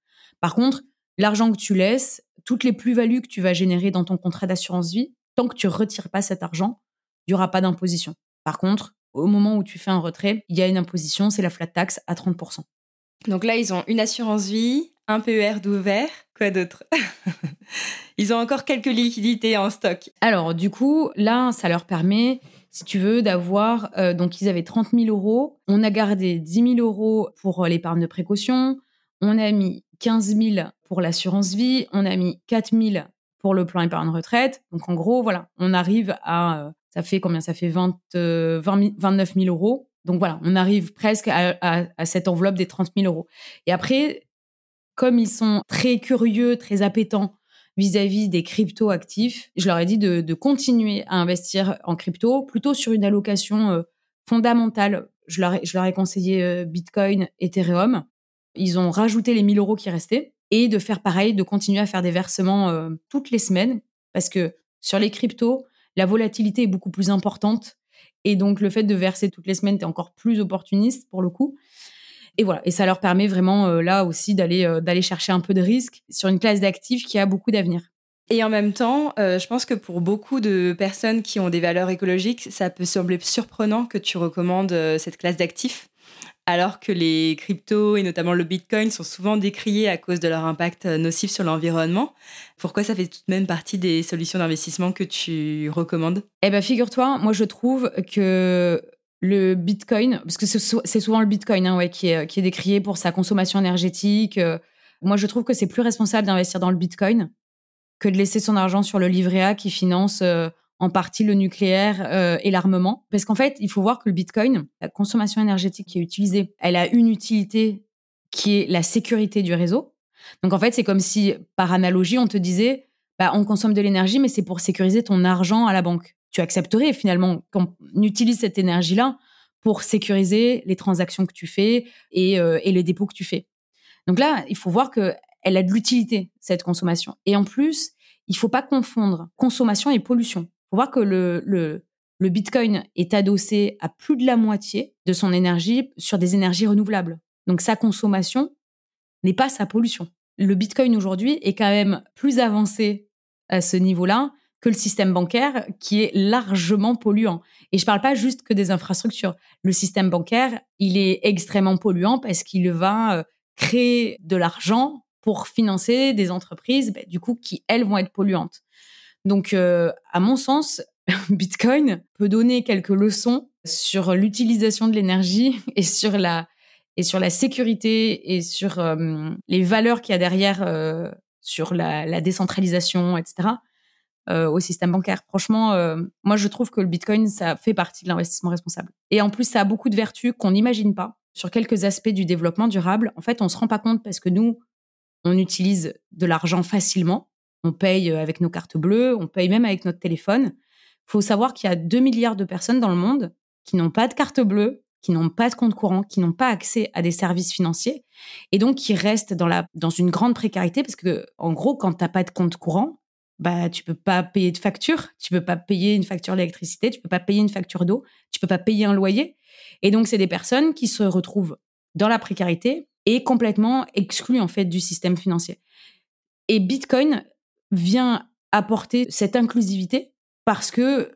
Par contre, l'argent que tu laisses, toutes les plus-values que tu vas générer dans ton contrat d'assurance vie, tant que tu ne retires pas cet argent, il n'y aura pas d'imposition. Par contre, au moment où tu fais un retrait, il y a une imposition, c'est la flat tax à 30%. Donc là, ils ont une assurance vie, un PER d'ouvert, quoi d'autre? Ils ont encore quelques liquidités en stock. Alors, du coup, là, ça leur permet, si tu veux, d'avoir. Euh, donc, ils avaient 30 000 euros. On a gardé 10 000 euros pour euh, l'épargne de précaution. On a mis 15 000 pour l'assurance vie. On a mis 4 000 pour le plan épargne retraite. Donc, en gros, voilà, on arrive à. Euh, ça fait combien? Ça fait 20, 29 000 euros. Donc voilà, on arrive presque à, à, cette enveloppe des 30 000 euros. Et après, comme ils sont très curieux, très appétents vis-à-vis des crypto-actifs, je leur ai dit de, continuer à investir en crypto, plutôt sur une allocation euh, fondamentale. Je leur, ai, je leur ai conseillé euh, Bitcoin, Ethereum. Ils ont rajouté les 1000 euros qui restaient et de faire pareil, de continuer à faire des versements euh, toutes les semaines parce que sur les cryptos, la volatilité est beaucoup plus importante et donc le fait de verser toutes les semaines, tu es encore plus opportuniste pour le coup. Et voilà, et ça leur permet vraiment euh, là aussi d'aller euh, d'aller chercher un peu de risque sur une classe d'actifs qui a beaucoup d'avenir. Et en même temps, euh, je pense que pour beaucoup de personnes qui ont des valeurs écologiques, ça peut sembler surprenant que tu recommandes cette classe d'actifs. alors que les cryptos et notamment le Bitcoin sont souvent décriés à cause de leur impact nocif sur l'environnement. Pourquoi ça fait tout de même partie des solutions d'investissement que tu recommandes? Eh bien, figure-toi, moi je trouve que le Bitcoin, parce que c'est souvent le Bitcoin hein, ouais, qui, est, qui est décrié pour sa consommation énergétique. Euh, moi, je trouve que c'est plus responsable d'investir dans le Bitcoin que de laisser son argent sur le livret A qui finance euh, en partie le nucléaire euh, et l'armement. Parce qu'en fait, il faut voir que le Bitcoin, la consommation énergétique qui est utilisée, elle a une utilité qui est la sécurité du réseau. Donc en fait, c'est comme si, par analogie, on te disait, bah, on consomme de l'énergie, mais c'est pour sécuriser ton argent à la banque. Tu accepterais finalement qu'on utilise cette énergie-là pour sécuriser les transactions que tu fais et, euh, et les dépôts que tu fais. Donc là, il faut voir que elle a de l'utilité, cette consommation. Et en plus, il faut pas confondre consommation et pollution faut voir que le, le, le Bitcoin est adossé à plus de la moitié de son énergie sur des énergies renouvelables. Donc sa consommation n'est pas sa pollution. Le Bitcoin aujourd'hui est quand même plus avancé à ce niveau-là que le système bancaire qui est largement polluant. Et je ne parle pas juste que des infrastructures. Le système bancaire, il est extrêmement polluant parce qu'il va euh, créer de l'argent pour financer des entreprises, bah, du coup, qui, elles, vont être polluantes. Donc, euh, à mon sens, Bitcoin peut donner quelques leçons sur l'utilisation de l'énergie et sur la et sur la sécurité et sur euh, les valeurs qu'il y a derrière euh, sur la, décentralisation, etc. au système bancaire. Franchement, moi je trouve que le Bitcoin ça fait partie de l'investissement responsable. Et en plus, ça a beaucoup de vertus qu'on n'imagine pas sur quelques aspects du développement durable. En fait, on se rend pas compte parce que nous, on utilise de l'argent facilement on paye euh, avec nos cartes bleues, on paye même avec notre téléphone. Il faut savoir qu'il y a 2 milliards de personnes dans le monde qui n'ont pas de carte bleue, qui n'ont pas de compte courant, qui n'ont pas accès à des services financiers et donc qui restent dans, la, dans une grande précarité parce que, en gros, quand tu n'as pas de compte courant, bah, tu peux pas payer de facture, tu peux pas payer une facture d'électricité, tu peux pas payer une facture d'eau, tu peux pas payer un loyer. Et donc, c'est des personnes qui se retrouvent dans la précarité et complètement exclues, en fait, du système financier. Et Bitcoin vient apporter cette inclusivité parce que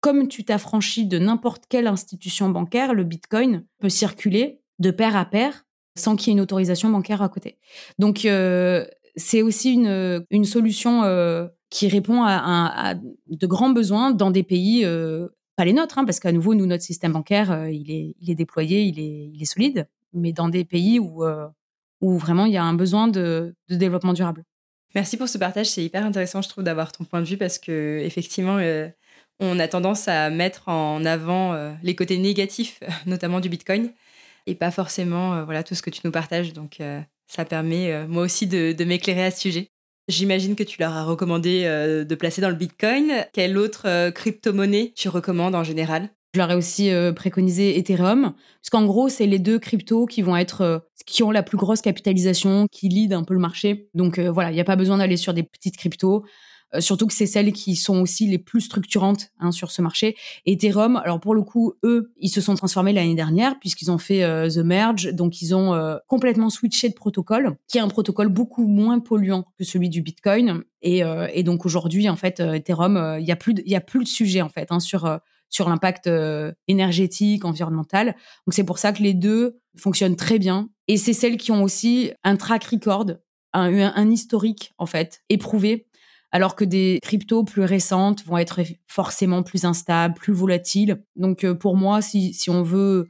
comme tu t'affranchis de n'importe quelle institution bancaire, le Bitcoin peut circuler de pair à pair sans qu'il y ait une autorisation bancaire à côté. Donc, euh, c'est aussi une, une solution euh, qui répond à, de grands besoins dans des pays, euh, pas les nôtres, hein, parce qu'à nouveau, nous, notre système bancaire, il, est, il est déployé, il est, il est solide, mais dans des pays où, où vraiment il y a un besoin de, développement durable. Merci pour ce partage. C'est hyper intéressant, je trouve, d'avoir ton point de vue parce que effectivement, euh, on a tendance à mettre en avant euh, les côtés négatifs, notamment du Bitcoin, et pas forcément euh, voilà tout ce que tu nous partages. Donc, ça permet moi aussi de m'éclairer à ce sujet. J'imagine que tu leur as recommandé de placer dans le Bitcoin. Quelle autre crypto-monnaie tu recommandes en général? Je leur ai aussi euh, préconisé Ethereum, parce qu'en gros, c'est les deux cryptos qui vont être, euh, qui ont la plus grosse capitalisation, qui lead un peu le marché. Donc euh, voilà, il n'y a pas besoin d'aller sur des petites cryptos. Surtout que c'est celles qui sont aussi les plus structurantes hein, sur ce marché. Ethereum, alors pour le coup, eux, ils se sont transformés l'année dernière puisqu'ils ont fait The Merge, donc ils ont complètement switché de protocole, qui est un protocole beaucoup moins polluant que celui du Bitcoin. Et, et donc aujourd'hui, en fait, Ethereum, il y a plus, il y a plus de sujet en fait hein, sur sur l'impact euh, énergétique, environnemental. Donc c'est pour ça que les deux fonctionnent très bien. Et c'est celles qui ont aussi un track record, un, un historique en fait, éprouvé alors que des cryptos plus récentes vont être forcément plus instables, plus volatiles. Donc euh, pour moi, si, si on veut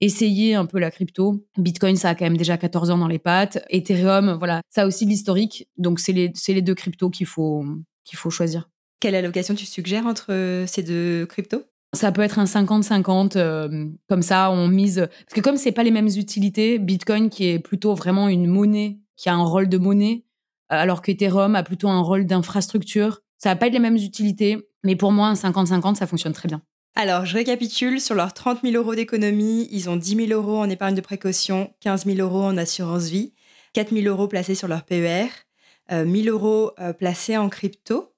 essayer un peu la crypto, Bitcoin, ça a quand même déjà 14 ans dans les pattes. Ethereum, voilà, ça a aussi l'historique. Donc c'est les, les deux cryptos qu'il faut, qu'il faut choisir. Quelle allocation tu suggères entre ces deux cryptos? Ça peut être un 50-50, euh, comme ça on mise. Parce que comme c'est pas les mêmes utilités, Bitcoin qui est plutôt vraiment une monnaie, qui a un rôle de monnaie, alors qu'Ethereum a plutôt un rôle d'infrastructure, ça va pas être les mêmes utilités. Mais pour moi, un 50-50, ça fonctionne très bien. Alors, je récapitule, sur leurs 30 000 euros d'économie, ils ont 10 000 euros en épargne de précaution, 15 000 euros en assurance vie, 4 000 euros placés sur leur PER, 1 000 euros euh, placés en crypto.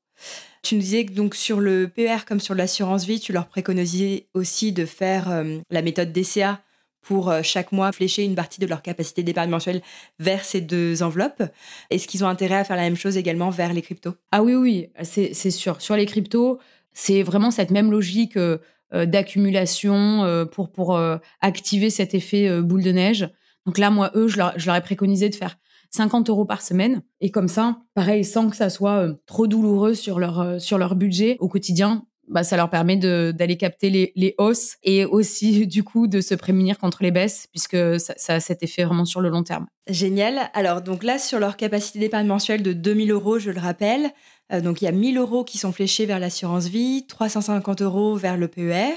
Tu nous disais que donc sur le PER comme sur l'assurance vie, tu leur préconisais aussi de faire euh, la méthode DCA pour euh, chaque mois flécher une partie de leur capacité d'épargne mensuelle vers ces deux enveloppes. Est-ce qu'ils ont intérêt à faire la même chose également vers les cryptos? Ah oui, oui, c'est sûr. Sur les cryptos, c'est vraiment cette même logique. Euh, d'accumulation pour, pour activer cet effet boule de neige. Donc là, moi, eux, je leur, je leur ai préconisé de faire 50 euros par semaine. Et comme ça, pareil, sans que ça soit trop douloureux sur leur, sur leur budget au quotidien, bah, ça leur permet d'aller capter les, les, hausses et aussi du coup de se prémunir contre les baisses puisque ça, a cet effet vraiment sur le long terme. Génial. Alors donc là sur leur capacité d'épargne mensuelle de 2000 euros, je le rappelle, euh, donc il y a 1000 euros qui sont fléchés vers l'assurance vie, 350 euros vers le PER.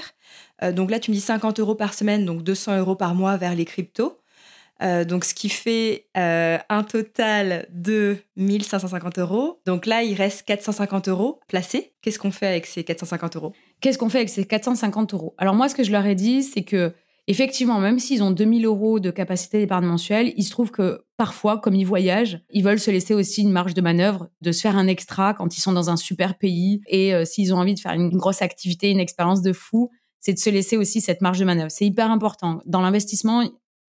Euh, donc là tu me dis 50 euros par semaine, donc 200 euros par mois vers les cryptos. Euh, donc, ce qui fait euh, un total de 1550 euros. Donc là, il reste 450 euros placés. Qu'est-ce qu'on fait avec ces 450 euros? Qu'est-ce qu'on fait avec ces 450 euros? Alors moi, ce que je leur ai dit, c'est que effectivement, même s'ils ont 2000 euros de capacité d'épargne mensuelle, il se trouve que parfois, comme ils voyagent, ils veulent se laisser aussi une marge de manœuvre, de se faire un extra quand ils sont dans un super pays. Et euh, s'ils ont envie de faire une grosse activité, une expérience de fou, c'est de se laisser aussi cette marge de manœuvre. C'est hyper important. Dans l'investissement,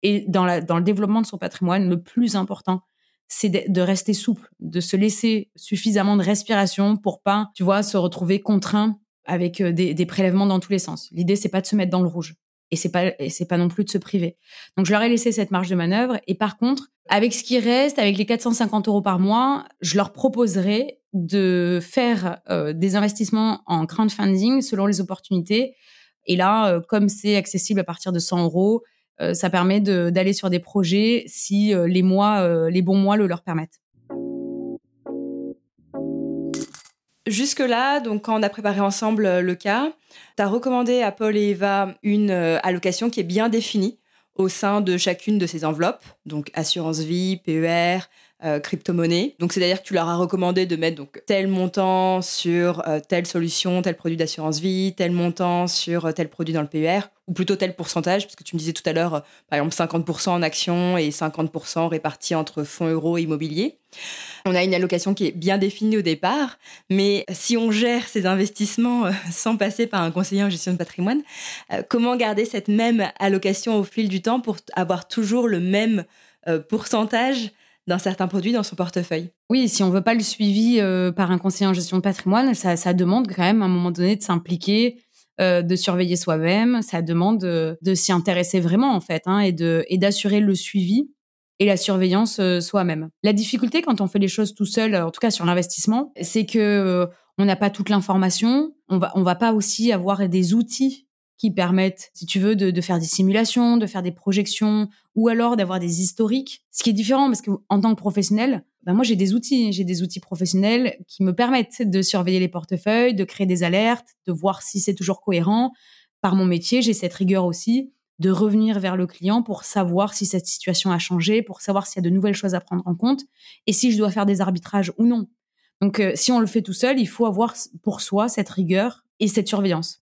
et dans, la, dans le développement de son patrimoine, le plus important, c'est de, rester souple, de se laisser suffisamment de respiration pour pas, tu vois, se retrouver contraint avec euh, des, des prélèvements dans tous les sens. L'idée, c'est pas de se mettre dans le rouge. Et c'est pas, et c'est pas non plus de se priver. Donc, je leur ai laissé cette marge de manœuvre. Et par contre, avec ce qui reste, avec les 450 euros par mois, je leur proposerai de faire euh, des investissements en crowdfunding selon les opportunités. Et là, euh, comme c'est accessible à partir de 100 euros, euh, ça permet d'aller sur des projets si euh, les mois, euh, les bons mois le leur permettent. Jusque-là, donc quand on a préparé ensemble le cas, tu as recommandé à Paul et Eva une allocation qui est bien définie au sein de chacune de ces enveloppes, donc assurance vie, PER, euh, crypto-monnaie. Donc, c'est-à-dire que tu leur as recommandé de mettre donc, tel montant sur euh, telle solution, tel produit d'assurance vie, tel montant sur euh, tel produit dans le PER, ou plutôt tel pourcentage, parce que tu me disais tout à l'heure, par exemple, 50% en actions et 50% répartis entre fonds euros et immobilier. On a une allocation qui est bien définie au départ, mais si on gère ces investissements sans passer par un conseiller en gestion de patrimoine, comment garder cette même allocation au fil du temps pour avoir toujours le même pourcentage d'un certain produit dans son portefeuille. Oui, si on veut pas le suivi euh, par un conseiller en gestion de patrimoine, ça, demande quand même à un moment donné de s'impliquer, euh, de surveiller soi-même, ça demande euh, de, s'y intéresser vraiment en fait, hein, et et d'assurer le suivi et la surveillance soi-même. La difficulté quand on fait les choses tout seul, en tout cas sur l'investissement, c'est que on n'a pas toute l'information, on va on va pas aussi avoir des outils qui permettent, si tu veux, de, faire des simulations, de faire des projections, ou alors d'avoir des historiques. Ce qui est différent parce que en tant que professionnel, ben moi j'ai des outils, j'ai des outils professionnels qui me permettent de surveiller les portefeuilles, de créer des alertes, de voir si c'est toujours cohérent. Par mon métier, j'ai cette rigueur aussi de revenir vers le client pour savoir si cette situation a changé, pour savoir s'il y a de nouvelles choses à prendre en compte et si je dois faire des arbitrages ou non. Donc, euh, si on le fait tout seul, il faut avoir pour soi cette rigueur et cette surveillance.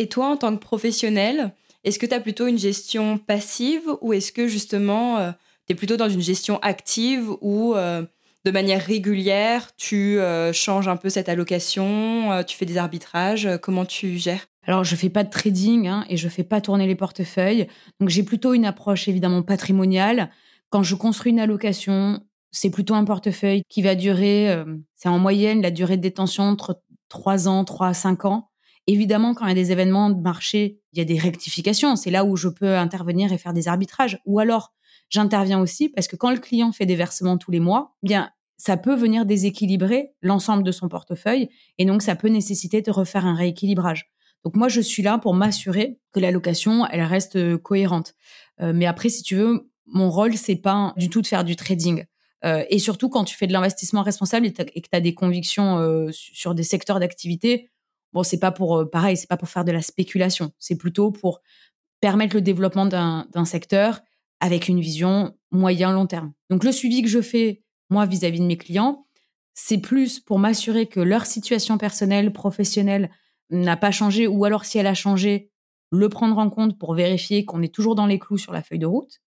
Et toi, en tant que professionnel, est-ce que tu as plutôt une gestion passive ou est-ce que justement euh, tu es plutôt dans une gestion active où euh, de manière régulière tu euh, changes un peu cette allocation, tu fais des arbitrages, comment tu gères? Alors, je fais pas de trading hein, et je fais pas tourner les portefeuilles. Donc, j'ai plutôt une approche évidemment patrimoniale. Quand je construis une allocation, c'est plutôt un portefeuille qui va durer, c'est en moyenne la durée de détention entre 3 ans, 3 à 5 ans. Évidemment, quand il y a des événements de marché, il y a des rectifications. C'est là où je peux intervenir et faire des arbitrages. Ou alors, j'interviens aussi parce que quand le client fait des versements tous les mois, bien, ça peut venir déséquilibrer l'ensemble de son portefeuille et donc ça peut nécessiter de refaire un rééquilibrage. Donc moi, je suis là pour m'assurer que l'allocation, elle reste euh, cohérente. Euh, mais après, si tu veux, mon rôle, c'est pas du tout de faire du trading. Euh, et surtout, quand tu fais de l'investissement responsable et, que tu as des convictions sur des secteurs d'activité, Bon, c'est pas pour, euh, pareil, c'est pas pour faire de la spéculation. C'est plutôt pour permettre le développement d'un secteur avec une vision moyen-long terme. Donc, le suivi que je fais, moi, vis-à-vis de mes clients, c'est plus pour m'assurer que leur situation personnelle, professionnelle n'a pas changé, ou alors si elle a changé, le prendre en compte pour vérifier qu'on est toujours dans les clous sur la feuille de route.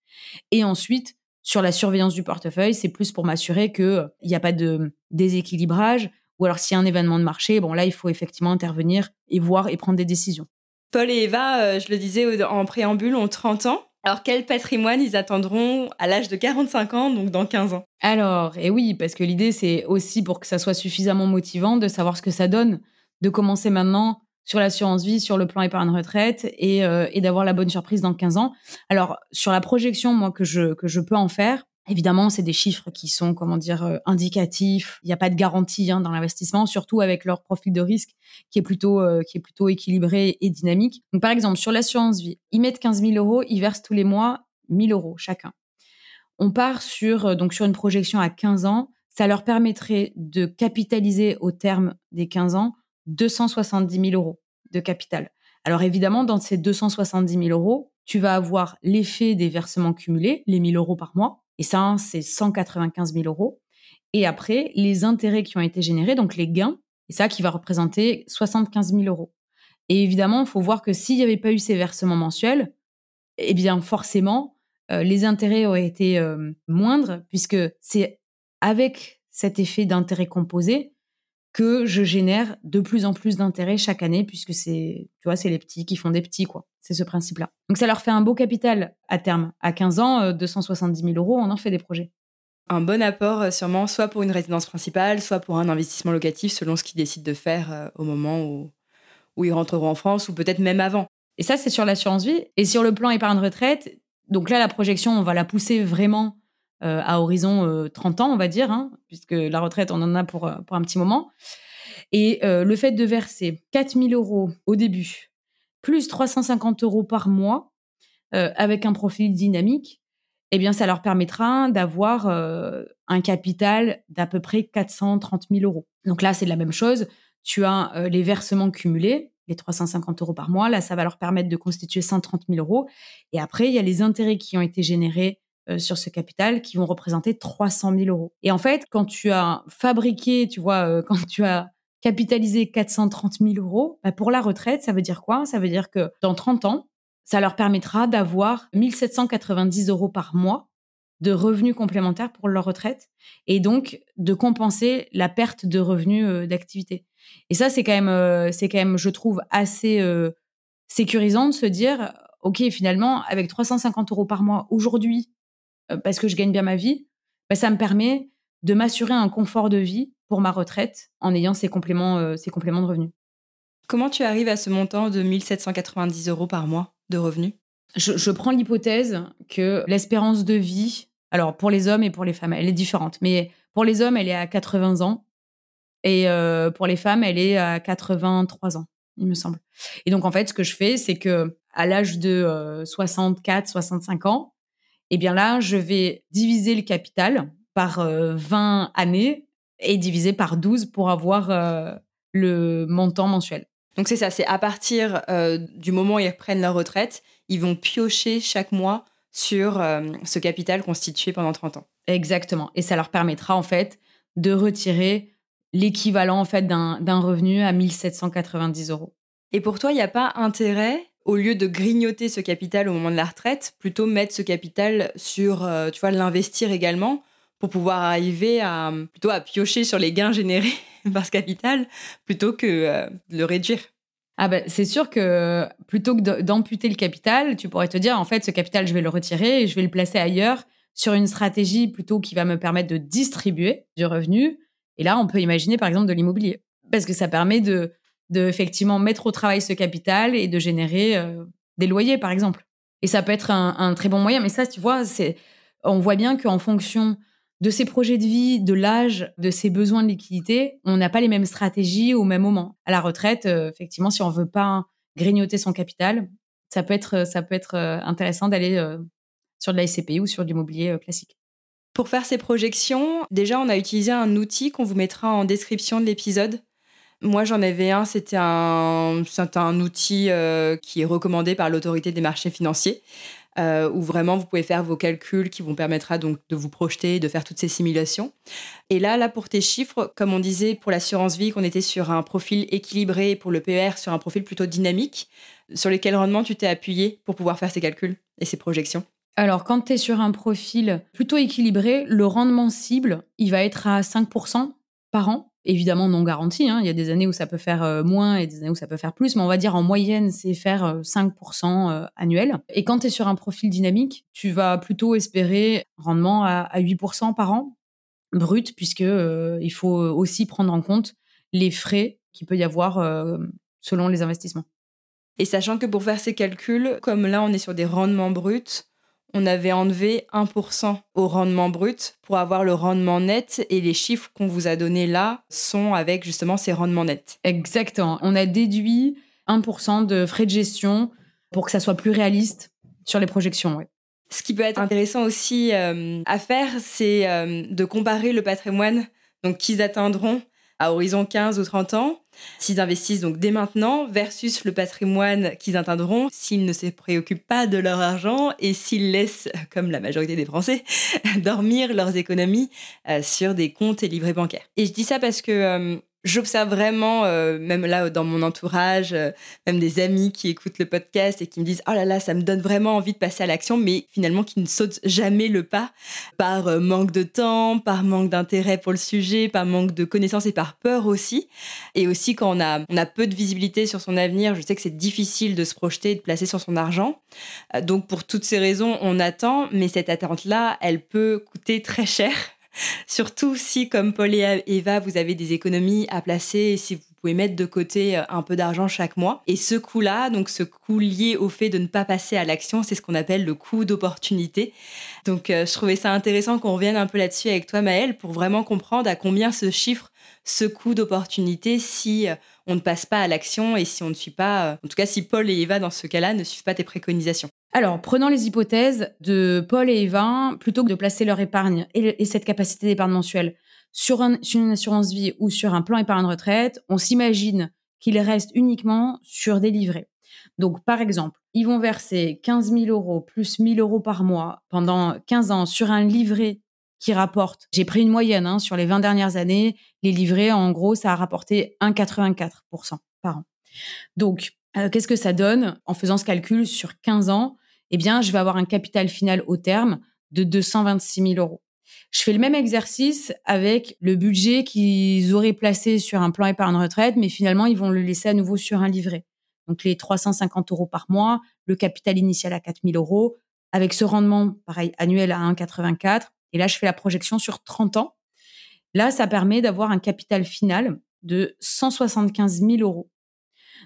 Et ensuite, sur la surveillance du portefeuille, c'est plus pour m'assurer qu'il n'y a pas de déséquilibrage, ou alors s'il y a un événement de marché, bon là, il faut effectivement intervenir et voir et prendre des décisions. Paul et Eva, euh, je le disais en préambule, ont 30 ans. Alors quel patrimoine ils attendront à l'âge de 45 ans, donc dans 15 ans? Alors, et oui, parce que l'idée, c'est aussi pour que ça soit suffisamment motivant de savoir ce que ça donne, de commencer maintenant sur l'assurance vie, sur le plan épargne retraite et, euh, et d'avoir la bonne surprise dans 15 ans. Alors, sur la projection, moi, que je, que je peux en faire, Évidemment, c'est des chiffres qui sont, comment dire, euh, indicatifs. Il n'y a pas de garantie hein, dans l'investissement, surtout avec leur profil de risque qui est plutôt, euh, qui est plutôt équilibré et dynamique. Donc, par exemple, sur l'assurance vie, ils mettent 15 000 euros, ils versent tous les mois 1 000 euros chacun. On part sur, euh, donc, sur une projection à 15 ans. Ça leur permettrait de capitaliser au terme des 15 ans 270 000 euros de capital. Alors, évidemment, dans ces 270 000 euros, tu vas avoir l'effet des versements cumulés, les 1 000 euros par mois et ça, c'est 195 000 euros. Et après, les intérêts qui ont été générés, donc les gains, et ça qui va représenter 75 000 euros. Et évidemment, il faut voir que s'il n'y avait pas eu ces versements mensuels, eh bien forcément, euh, les intérêts auraient été euh, moindres, puisque c'est avec cet effet d'intérêt composé que je génère de plus en plus d'intérêts chaque année, puisque c'est, tu c'est les petits qui font des petits, quoi. C'est ce principe-là. Donc ça leur fait un beau capital à terme. À 15 ans, 270 euh, 000 euros, on en fait des projets. Un bon apport, euh, sûrement, soit pour une résidence principale, soit pour un investissement locatif, selon ce qu'ils décident de faire euh, au moment où, où ils rentreront en France, ou peut-être même avant. Et ça, c'est sur l'assurance vie. Et sur le plan épargne retraite, donc là, la projection, on va la pousser vraiment à horizon 30 ans, on va dire, hein, puisque la retraite, on en a pour, pour un petit moment. Et le fait de verser 4 000 euros au début plus 350 euros par mois euh, avec un profil dynamique, eh bien, ça leur permettra d'avoir euh, un capital d'à peu près 430 000 euros. Donc là, c'est la même chose. Tu as euh, les versements cumulés, les 350 euros par mois. Là, ça va leur permettre de constituer 130 000 euros. Et après, il y a les intérêts qui ont été générés sur ce capital qui vont représenter 300 000 euros. Et en fait, quand tu as fabriqué, tu vois, quand tu as capitaliser 430 000 euros, bah, pour la retraite, ça veut dire quoi? Ça veut dire que dans 30 ans, ça leur permettra d'avoir 1790 euros par mois de revenus complémentaires pour leur retraite et donc de compenser la perte de revenus euh, d'activité. Et ça, c'est quand même, euh, c'est quand même, je trouve, assez euh, sécurisant de se dire, ok, finalement, avec 350 euros par mois aujourd'hui, parce que je gagne bien ma vie, bah, ça me permet de m'assurer un confort de vie pour ma retraite en ayant ces compléments, euh, ces compléments de revenus. Comment tu arrives à ce montant de 1790 euros par mois de revenus? Je, prends l'hypothèse que l'espérance de vie, alors pour les hommes et pour les femmes, elle est différente, mais pour les hommes, elle est à 80 ans et euh, pour les femmes, elle est à 83 ans, il me semble. Et donc en fait, ce que je fais, c'est que à l'âge de 64, euh, 65 ans, eh bien là, je vais diviser le capital par 20 années et divisé par 12 pour avoir euh, le montant mensuel. Donc c'est ça, c'est à partir euh, du moment où ils reprennent leur retraite, ils vont piocher chaque mois sur euh, ce capital constitué pendant 30 ans. Exactement. Et ça leur permettra en fait de retirer l'équivalent en fait d'un revenu à 1790 euros. Et pour toi, il n'y a pas intérêt, au lieu de grignoter ce capital au moment de la retraite, plutôt mettre ce capital sur, tu vois, l'investir également pour pouvoir arriver à plutôt à piocher sur les gains générés par ce capital plutôt que euh, de le réduire. Ah ben, c'est sûr que plutôt que d'amputer le capital, tu pourrais te dire en fait ce capital je vais le retirer et je vais le placer ailleurs sur une stratégie plutôt qui va me permettre de distribuer du revenu. Et là, on peut imaginer par exemple de l'immobilier parce que ça permet de, de effectivement mettre au travail ce capital et de générer euh, des loyers par exemple. Et ça peut être un, un très bon moyen. Mais ça, tu vois, c'est on voit bien qu'en fonction de ses projets de vie, de l'âge, de ses besoins de liquidité, on n'a pas les mêmes stratégies au même moment. À la retraite, euh, effectivement, si on veut pas grignoter son capital, ça peut être, ça peut être euh, intéressant d'aller euh, sur de la SCPI ou sur de l'immobilier classique. Pour faire ces projections, déjà, on a utilisé un outil qu'on vous mettra en description de l'épisode. Moi, j'en avais un, c'était un, un outil qui est recommandé par l'autorité des marchés financiers. Euh, où vraiment vous pouvez faire vos calculs qui vous permettra donc de vous projeter, de faire toutes ces simulations. Et là, là pour tes chiffres, comme on disait pour l'assurance vie, qu'on était sur un profil équilibré, pour le PER sur un profil plutôt dynamique, sur lesquels rendements tu t'es appuyé pour pouvoir faire ces calculs et ces projections? Alors, quand tu es sur un profil plutôt équilibré, le rendement cible, il va être à 5% par an évidemment non garanti. Hein. Il y a des années où ça peut faire euh, moins et des années où ça peut faire plus, mais on va dire en moyenne, c'est faire 5% euh, euh, annuel. Et quand tu es sur un profil dynamique, tu vas plutôt espérer un rendement à, 8% par an, brut, puisque il faut aussi prendre en compte les frais qu'il peut y avoir selon les investissements. Et sachant que pour faire ces calculs, comme là on est sur des rendements bruts, on avait enlevé 1% au rendement brut pour avoir le rendement net et les chiffres qu'on vous a donnés là sont avec justement ces rendements nets. Exactement. On a déduit 1% de frais de gestion pour que ça soit plus réaliste sur les projections. Ce qui peut être intéressant aussi euh, à faire, c'est euh, de comparer le patrimoine donc qu'ils atteindront à horizon 15 ou 30 ans, s'ils investissent donc dès maintenant, versus le patrimoine qu'ils atteindront s'ils ne se préoccupent pas de leur argent et s'ils laissent, comme la majorité des Français, dormir leurs économies euh, sur des comptes et livrets bancaires. Et je dis ça parce que j'observe vraiment, euh, même là dans mon entourage, euh, même des amis qui écoutent le podcast et qui me disent oh là là, ça me donne vraiment envie de passer à l'action, mais finalement qui ne sautent jamais le pas par euh, manque de temps, par manque d'intérêt pour le sujet, par manque de connaissances et par peur aussi. Et aussi quand on a, on a peu de visibilité sur son avenir, je sais que c'est difficile de se projeter et de placer sur son argent. donc pour toutes ces raisons, on attend, mais cette attente-là, elle peut coûter très cher Surtout si, comme Paul et Eva, vous avez des économies à placer et si vous pouvez mettre de côté euh, un peu d'argent chaque mois. Et ce coût-là, donc ce coût lié au fait de ne pas passer à l'action, c'est ce qu'on appelle le coût d'opportunité. Donc euh, je trouvais ça intéressant qu'on revienne un peu là-dessus avec toi, Maëlle, pour vraiment comprendre à combien ce chiffre ce coût d'opportunité si euh, on ne passe pas à l'action et si on ne suit pas, en tout cas si Paul et Eva dans ce cas-là ne suivent pas tes préconisations. Alors, prenons les hypothèses de Paul et Eva, plutôt que de placer leur épargne et, cette capacité d'épargne mensuelle sur, une assurance vie ou sur un plan épargne retraite, on s'imagine qu'ils restent uniquement sur des livrets. Donc, par exemple, ils vont verser 15 000 euros plus 1 000 euros par mois pendant 15 ans sur un livret qui rapporte, j'ai pris une moyenne hein, sur les 20 dernières années, les livrets, en gros, ça a rapporté 1,84% par an. Donc, euh, qu'est-ce que ça donne en faisant ce calcul sur 15 ans? Eh bien, je vais avoir un capital final au terme de 226 000 euros. Je fais le même exercice avec le budget qu'ils auraient placé sur un plan épargne retraite, mais finalement, ils vont le laisser à nouveau sur un livret. Donc, les 350 euros par mois, le capital initial à 4 000 euros, avec ce rendement, pareil, annuel à 1,84. Et là, je fais la projection sur 30 ans. Là, ça permet d'avoir un capital final de 175 000 euros.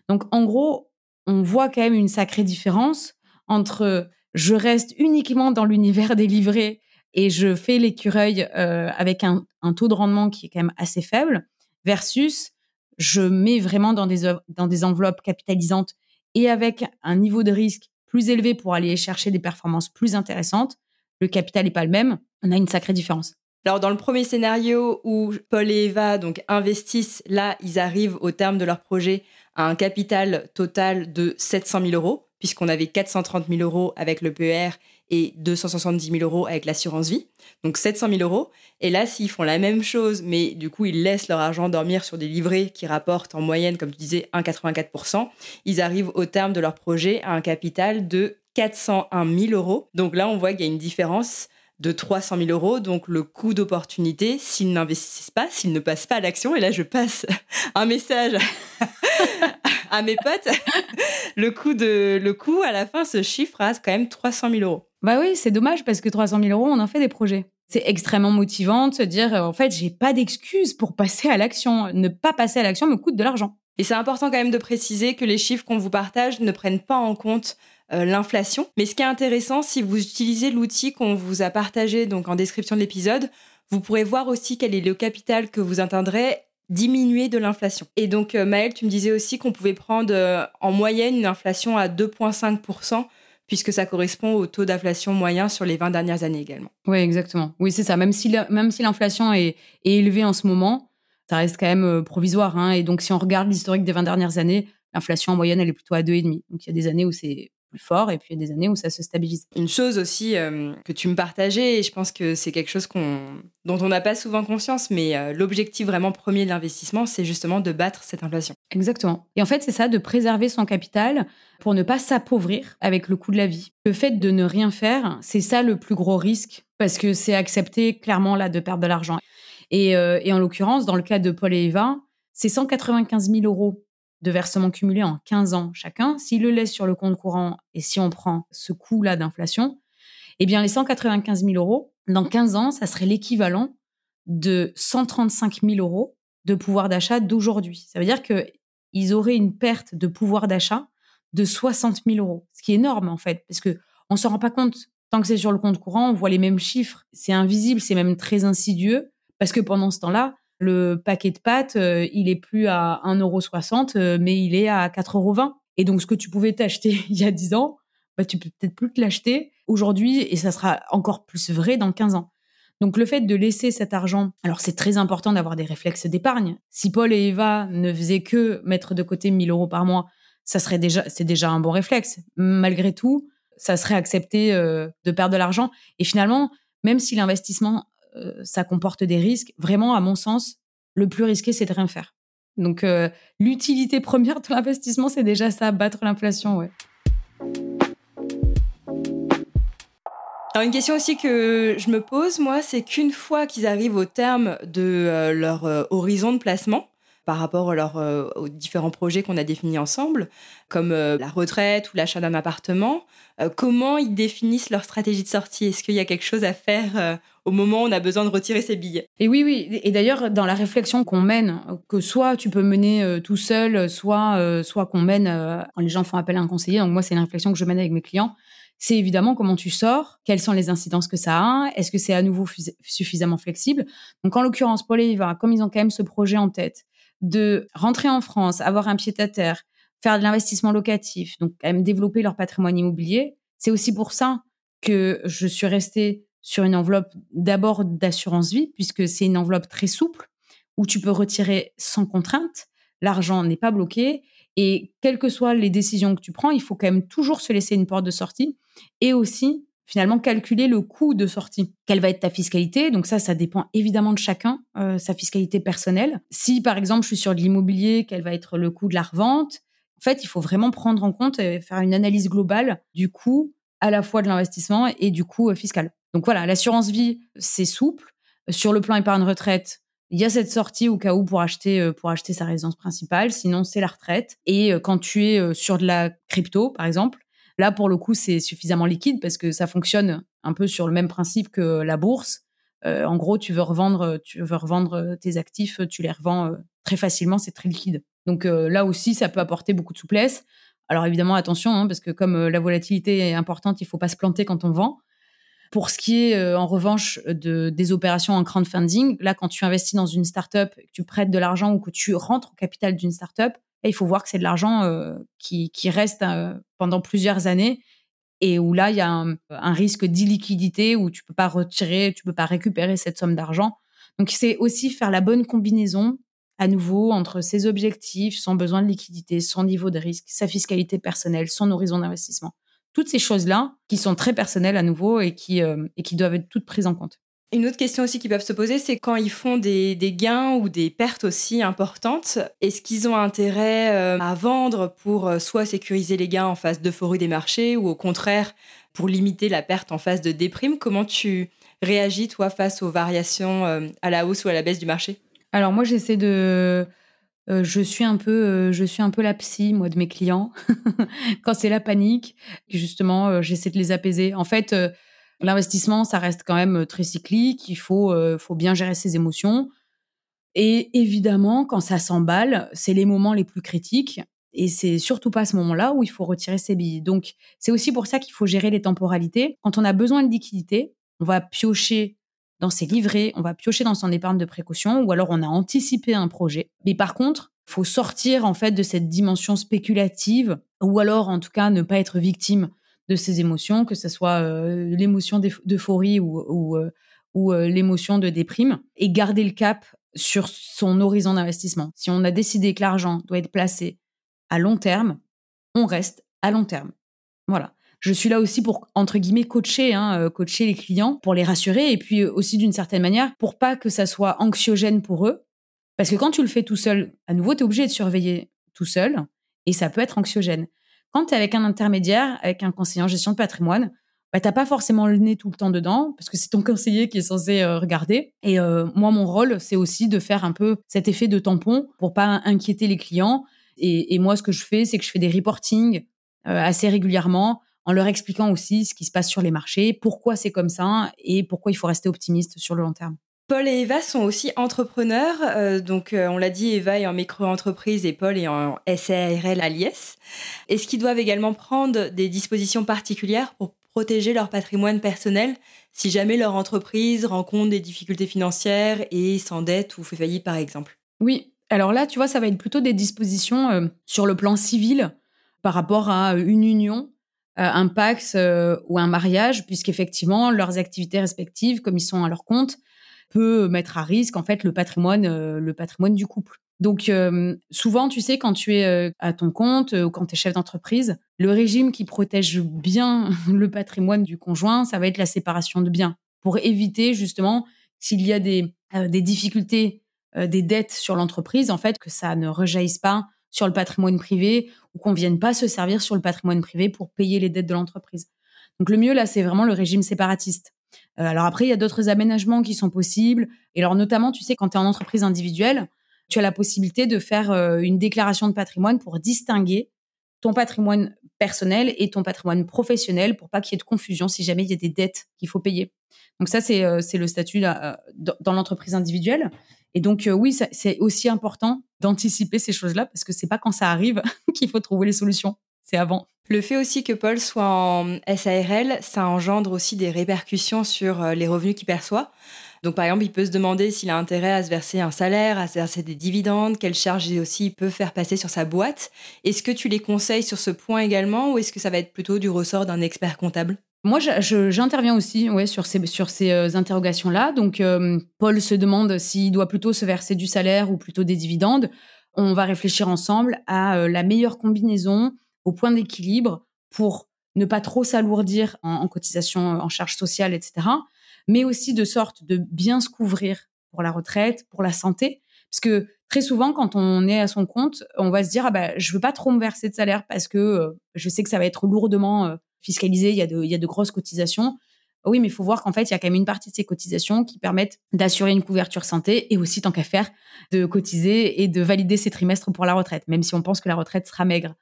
Donc, en gros, on voit quand même une sacrée différence entre je reste uniquement dans l'univers des livrets et je fais l'écureuil euh, avec un, taux de rendement qui est quand même assez faible, versus je mets vraiment dans des, dans des enveloppes capitalisantes et avec un niveau de risque plus élevé pour aller chercher des performances plus intéressantes, le capital n'est pas le même, on a une sacrée différence. Alors dans le premier scénario où Paul et Eva donc investissent, là ils arrivent au terme de leur projet à un capital total de 700 000 euros puisqu'on avait 430 000 euros avec le PER et 270 000 euros avec l'assurance vie. Donc 700 000 euros. Et là, s'ils font la même chose, mais du coup, ils laissent leur argent dormir sur des livrets qui rapportent en moyenne, comme tu disais, 1,84%, ils arrivent au terme de leur projet à un capital de 401 000 euros. Donc là, on voit qu'il y a une différence de 300 000 euros. Donc le coût d'opportunité, s'ils n'investissent pas, s'ils ne passent pas à l'action, et là je passe un message à mes potes, le coût, de, le coût à la fin se chiffre à quand même 300 000 euros. Bah oui, c'est dommage parce que 300 000 euros, on en fait des projets. C'est extrêmement motivant de se dire, en fait, j'ai pas d'excuse pour passer à l'action. Ne pas passer à l'action me coûte de l'argent. Et c'est important quand même de préciser que les chiffres qu'on vous partage ne prennent pas en compte euh, l'inflation. Mais ce qui est intéressant, si vous utilisez l'outil qu'on vous a partagé donc en description de l'épisode, vous pourrez voir aussi quel est le capital que vous atteindrez diminuer de l'inflation. Et donc, euh, Maëlle, tu me disais aussi qu'on pouvait prendre euh, en moyenne une inflation à 2,5%, puisque ça correspond au taux d'inflation moyen sur les 20 dernières années également. Oui, exactement. Oui, c'est ça. Même si, l'inflation est, élevée en ce moment, ça reste quand même provisoire. Hein. Et donc, si on regarde l'historique des 20 dernières années, l'inflation en moyenne, elle est plutôt à 2,5. Donc, il y a des années où c'est plus fort et puis il y a des années où ça se stabilise. Une chose aussi euh, que tu me partageais et je pense que c'est quelque chose qu'on dont on n'a pas souvent conscience mais euh, l'objectif vraiment premier de l'investissement c'est justement de battre cette inflation. Exactement. Et en fait c'est ça de préserver son capital pour ne pas s'appauvrir avec le coût de la vie. Le fait de ne rien faire, c'est ça le plus gros risque parce que c'est accepter clairement là de perdre de l'argent. Et, euh, et en l'occurrence dans le cas de Paul et Eva, c'est 195 000 euros de versements cumulés en 15 ans chacun, s'il le laisse sur le compte courant et si on prend ce coût-là d'inflation, eh bien, les 195 000 euros, dans 15 ans, ça serait l'équivalent de 135 000 euros de pouvoir d'achat d'aujourd'hui. Ça veut dire que ils auraient une perte de pouvoir d'achat de 60 000 euros, ce qui est énorme en fait, parce que on s'en rend pas compte. Tant que c'est sur le compte courant, on voit les mêmes chiffres. C'est invisible, c'est même très insidieux, parce que pendant ce temps-là, le paquet de pâtes, euh, il est plus à 1,60€, euh, mais il est à 4,20€. Et donc, ce que tu pouvais t'acheter il y a 10 ans, bah, tu peux peut-être plus te l'acheter aujourd'hui, et ça sera encore plus vrai dans 15 ans. Donc le fait de laisser cet argent, alors c'est très important d'avoir des réflexes d'épargne. Si Paul et Eva ne faisaient que mettre de côté 1000 euros par mois, ça serait déjà, c'est déjà un bon réflexe. Malgré tout, ça serait accepté euh, de perdre de l'argent. Et finalement, même si l'investissement, ça comporte des risques, vraiment, à mon sens, le plus risqué, c'est de rien faire. Donc euh, l'utilité première de l'investissement, c'est déjà ça, battre l'inflation, ouais. Alors une question aussi que je me pose, moi, c'est qu'une fois qu'ils arrivent au terme de euh, leur euh, horizon de placement, par rapport euh, aux différents projets qu'on a définis ensemble, comme la retraite ou l'achat d'un appartement, comment ils définissent leur stratégie de sortie? Est-ce qu'il y a quelque chose à faire au moment où on a besoin de retirer ses billets? Et oui, oui. Et d'ailleurs, dans la réflexion qu'on mène, que soit tu peux mener tout seul, soit, soit qu'on mène quand les gens font appel à un conseiller. Donc moi, c'est une réflexion que je mène avec mes clients c'est évidemment comment tu sors, quelles sont les incidences que ça a, est-ce que c'est à nouveau suffisamment flexible? Donc en l'occurrence, Paul et Eva, comme ils ont quand même ce projet en tête de rentrer en France, avoir un pied à terre, faire de l'investissement locatif, donc développer leur patrimoine immobilier, c'est aussi pour ça que je suis restée sur une enveloppe d'abord d'assurance vie, puisque c'est une enveloppe très souple où tu peux retirer sans contrainte, l'argent n'est pas bloqué et quelles que soient les décisions que tu prends, il faut quand même toujours se laisser une porte de sortie et aussi finalement calculer le coût de sortie. Quelle va être ta fiscalité? Donc ça, ça dépend évidemment de chacun, euh, sa fiscalité personnelle. Si par exemple je suis sur de l'immobilier, quel va être le coût de la revente? En fait, il faut vraiment prendre en compte et faire une analyse globale du coût à la fois de l'investissement et du coût euh, fiscal. Donc voilà, l'assurance vie, c'est souple. Sur le plan épargne retraite, il y a cette sortie au cas où pour acheter euh, pour acheter sa résidence principale. Sinon, c'est la retraite. Et euh, quand tu es sur de la crypto, par exemple, là pour le coup, c'est suffisamment liquide parce que ça fonctionne un peu sur le même principe que la bourse. en gros, tu veux revendre, tu veux revendre tes actifs, tu les revends très facilement, c'est très liquide. Donc là aussi, ça peut apporter beaucoup de souplesse. Alors évidemment, attention, hein, parce que comme la volatilité est importante, il faut pas se planter quand on vend. Pour ce qui est, euh, en revanche, de, des opérations en crowdfunding, là, quand tu investis dans une startup, que tu prêtes de l'argent ou que tu rentres au capital d'une startup, il faut voir que c'est de l'argent euh, qui, reste euh, pendant plusieurs années et où là, il y a un, risque d'illiquidité où tu peux pas retirer, tu peux pas récupérer cette somme d'argent. Donc, c'est aussi faire la bonne combinaison à nouveau entre ses objectifs, son besoin de liquidité, son niveau de risque, sa fiscalité personnelle, son horizon d'investissement toutes ces choses-là qui sont très personnelles à nouveau et qui, euh, et qui doivent être toutes prises en compte. Une autre question aussi qui peuvent se poser, c'est quand ils font des, gains ou des pertes aussi importantes, est-ce qu'ils ont intérêt euh, à vendre pour euh, soit sécuriser les gains en phase d'euphorie des marchés ou au contraire pour limiter la perte en phase de déprime? Comment tu réagis toi face aux variations à la hausse ou à la baisse du marché? Alors moi j'essaie de euh, je suis un peu, euh, je suis un peu la psy moi de mes clients quand c'est la panique. Justement, euh, j'essaie de les apaiser. En fait, l'investissement, ça reste quand même très cyclique. Il faut, faut bien gérer ses émotions. Et évidemment, quand ça s'emballe, c'est les moments les plus critiques. Et c'est surtout pas à ce moment-là où il faut retirer ses billes. Donc, c'est aussi pour ça qu'il faut gérer les temporalités. Quand on a besoin de liquidité, on va piocher dans ses livrets, on va piocher dans son épargne de précaution, ou alors on a anticipé un projet. Mais par contre, faut sortir en fait de cette dimension spéculative, ou alors en tout cas ne pas être victime de ces émotions, que ce soit euh, l'émotion d'euphorie ou, euh, euh, l'émotion de déprime, et garder le cap sur son horizon d'investissement. Si on a décidé que l'argent doit être placé à long terme, on reste à long terme. Voilà je suis là aussi pour entre guillemets coacher, hein, coacher les clients pour les rassurer et puis aussi d'une certaine manière pour pas que ça soit anxiogène pour eux. Parce que quand tu le fais tout seul, à nouveau, tu es obligé de surveiller tout seul et ça peut être anxiogène. Quand tu es avec un intermédiaire, avec un conseiller en gestion de patrimoine, bah, t'as pas forcément le nez tout le temps dedans parce que c'est ton conseiller qui est censé euh, regarder. Et moi, mon rôle, c'est aussi de faire un peu cet effet de tampon pour pas inquiéter les clients. Et, et moi, ce que je fais, c'est que je fais des reportings assez régulièrement en leur expliquant aussi ce qui se passe sur les marchés, pourquoi c'est comme ça et pourquoi il faut rester optimiste sur le long terme. Paul et Eva sont aussi entrepreneurs. Euh, donc, euh, on l'a dit, Eva est en micro-entreprise et Paul est en SARL à l'IS. Est-ce qu'ils doivent également prendre des dispositions particulières pour protéger leur patrimoine personnel si jamais leur entreprise rencontre des difficultés financières et s'endette ou fait faillite, par exemple? Oui. Alors là, tu vois, ça va être plutôt des dispositions euh, sur le plan civil par rapport à une union un Pax ou un mariage, puisqu'effectivement, leurs activités respectives, comme ils sont à leur compte, peut mettre à risque en fait le patrimoine, euh, le patrimoine du couple. Donc euh, souvent, tu sais, quand tu es euh, à ton compte ou quand tu es chef d'entreprise, le régime qui protège bien le patrimoine du conjoint, ça va être la séparation de biens pour éviter justement s'il y a des, des difficultés, des dettes sur l'entreprise, en fait, que ça ne rejaillisse pas sur le patrimoine privé ou qu'on vienne pas se servir sur le patrimoine privé pour payer les dettes de l'entreprise. Donc le mieux là, c'est vraiment le régime séparatiste. Euh, alors après, il y a d'autres aménagements qui sont possibles. Et alors notamment, tu sais, quand tu es en entreprise individuelle, tu as la possibilité de faire euh, une déclaration de patrimoine pour distinguer ton patrimoine personnel et ton patrimoine professionnel pour pas qu'il y ait de confusion si jamais il y a des dettes qu'il faut payer. Donc ça, c'est euh, le statut dans l'entreprise individuelle. Et donc oui, c'est aussi important d'anticiper ces choses-là parce que c'est pas quand ça arrive qu'il faut trouver les solutions, c'est avant. Le fait aussi que Paul soit en SARL, ça engendre aussi des répercussions sur euh, les revenus qu'il perçoit. Donc, par exemple, il peut se demander s'il a intérêt à se verser un salaire, à se verser des dividendes, quelles charges aussi il peut faire passer sur sa boîte. Est-ce que tu les conseilles sur ce point également ou est-ce que ça va être plutôt du ressort d'un expert comptable? Moi, j'interviens aussi ouais, sur ces, sur ces euh, interrogations-là. Donc, euh, Paul se demande s'il doit plutôt se verser du salaire ou plutôt des dividendes. On va réfléchir ensemble à la meilleure combinaison au point d'équilibre pour ne pas trop s'alourdir en, cotisation, en charges sociales, etc. Mais aussi de sorte de bien se couvrir pour la retraite, pour la santé. Parce que très souvent, quand on est à son compte, on va se dire, ah ben, je veux pas trop me verser de salaire parce que euh, je sais que ça va être lourdement euh, fiscalisé, il y, a de, il y a de grosses cotisations. Oui, mais il faut voir qu'en fait, il y a quand même une partie de ces cotisations qui permettent d'assurer une couverture santé et aussi, tant qu'à faire, de cotiser et de valider ses trimestres pour la retraite, même si on pense que la retraite sera maigre.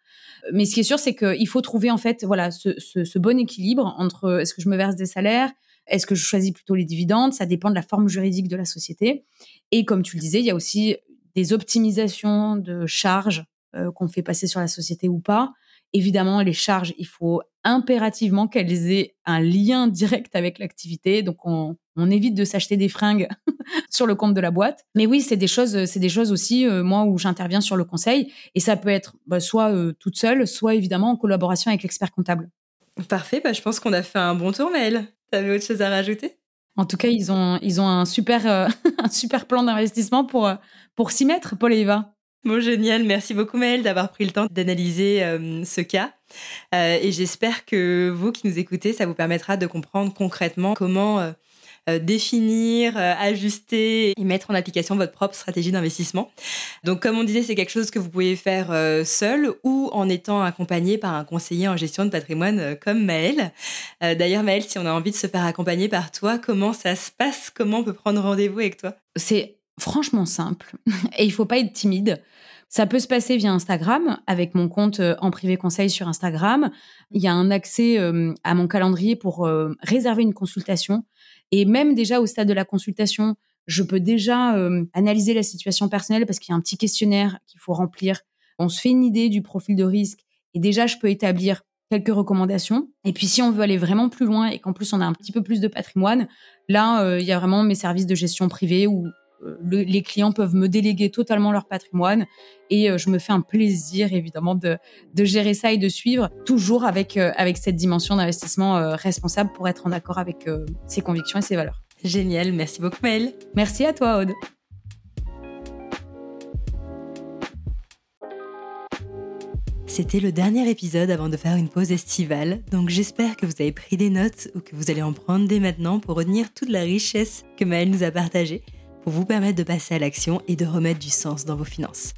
Mais ce qui est sûr, c'est qu'il faut trouver en fait voilà ce, bon équilibre entre est-ce que je me verse des salaires, est-ce que je choisis plutôt les dividendes, ça dépend de la forme juridique de la société. Et comme tu le disais, il y a aussi des optimisations de charges euh, qu'on fait passer sur la société ou pas. Évidemment, les charges, il faut impérativement qu'elles aient un lien direct avec l'activité. Donc, on, évite de s'acheter des fringues sur le compte de la boîte. Mais oui, c'est des choses, c'est des choses aussi, euh, moi, où j'interviens sur le conseil. Et ça peut être bah, soit euh, toute seule, soit évidemment en collaboration avec l'expert comptable. Parfait, bah, je pense qu'on a fait un bon tour, Maëlle. Tu avais autre chose à rajouter? En tout cas, ils ont, ils ont un, super, euh, un super plan d'investissement pour, pour s'y mettre, Paul et Eva. Bon, génial. Merci beaucoup, Maëlle, d'avoir pris le temps d'analyser euh, ce cas. Euh, et j'espère que vous qui nous écoutez, ça vous permettra de comprendre concrètement comment euh, définir, ajuster et mettre en application votre propre stratégie d'investissement. Donc, comme on disait, c'est quelque chose que vous pouvez faire seul ou en étant accompagné par un conseiller en gestion de patrimoine comme Maëlle. D'ailleurs, Maëlle, si on a envie de se faire accompagner par toi, comment ça se passe? Comment on peut prendre rendez-vous avec toi? C'est franchement simple et il faut pas être timide. Ça peut se passer via Instagram avec mon compte euh, en privé conseil sur Instagram. Il y a un accès euh, à mon calendrier pour euh, réserver une consultation. Et même déjà au stade de la consultation, je peux déjà analyser la situation personnelle parce qu'il y a un petit questionnaire qu'il faut remplir. On se fait une idée du profil de risque et déjà je peux établir quelques recommandations. Et puis si on veut aller vraiment plus loin et qu'en plus on a un petit peu plus de patrimoine, là il y a vraiment mes services de gestion privée où les clients peuvent me déléguer totalement leur patrimoine et euh, je me fais un plaisir évidemment de, gérer ça et de suivre toujours avec, euh, avec cette dimension d'investissement euh, responsable pour être en accord avec ses convictions et ses valeurs. Génial, merci beaucoup Maëlle. Merci à toi Aude. C'était le dernier épisode avant de faire une pause estivale, donc j'espère que vous avez pris des notes ou que vous allez en prendre dès maintenant pour retenir toute la richesse que Maëlle nous a partagée pour vous permettre de passer à l'action et de remettre du sens dans vos finances.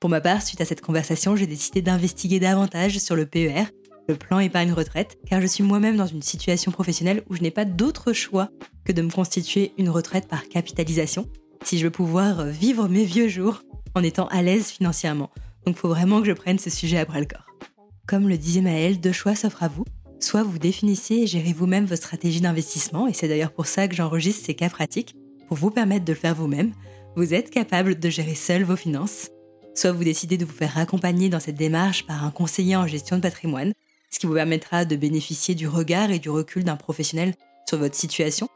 Pour ma part, suite à cette conversation, j'ai décidé d'investiguer davantage sur le PER, le plan épargne retraite, car je suis moi-même dans une situation professionnelle où je n'ai pas d'autre choix que de me constituer une retraite par capitalisation si je veux pouvoir vivre mes vieux jours en étant à l'aise financièrement. Donc faut vraiment que je prenne ce sujet à bras le corps. Comme le disait Maëlle, deux choix s'offrent à vous. Soit vous définissez et gérez vous-même vos stratégies d'investissement, et c'est d'ailleurs pour ça que j'enregistre ces cas pratiques, pour vous permettre de le faire vous-même, vous êtes capable de gérer seul vos finances. Soit vous décidez de vous faire accompagner dans cette démarche par un conseiller en gestion de patrimoine, ce qui vous permettra de bénéficier du regard et du recul d'un professionnel sur votre situation.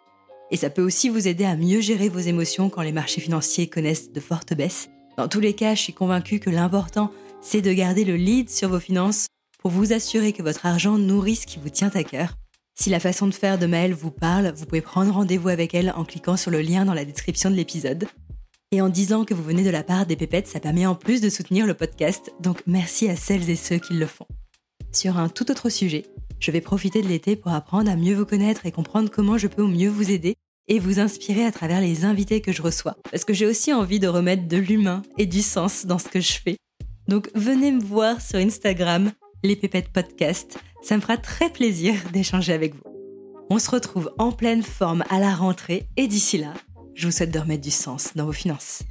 Et ça peut aussi vous aider à mieux gérer vos émotions quand les marchés financiers connaissent de fortes baisses. Dans tous les cas, je suis convaincue que l'important, c'est de garder le lead sur vos finances pour vous assurer que votre argent nourrit ce qui vous tient à cœur. Si la façon de faire de Maëlle vous parle, vous pouvez prendre rendez-vous avec elle en cliquant sur le lien dans la description de l'épisode. Et en disant que vous venez de la part des pépettes, ça permet en plus de soutenir le podcast, donc merci à celles et ceux qui le font. Sur un tout autre sujet, je vais profiter de l'été pour apprendre à mieux vous connaître et comprendre comment je peux au mieux vous aider et vous inspirer à travers les invités que je reçois. Parce que j'ai aussi envie de remettre de l'humain et du sens dans ce que je fais. Donc venez me voir sur Instagram, les pépettes podcast. Ça me fera très plaisir d'échanger avec vous. On se retrouve en pleine forme à la rentrée et d'ici là, je vous souhaite de remettre du sens dans vos finances.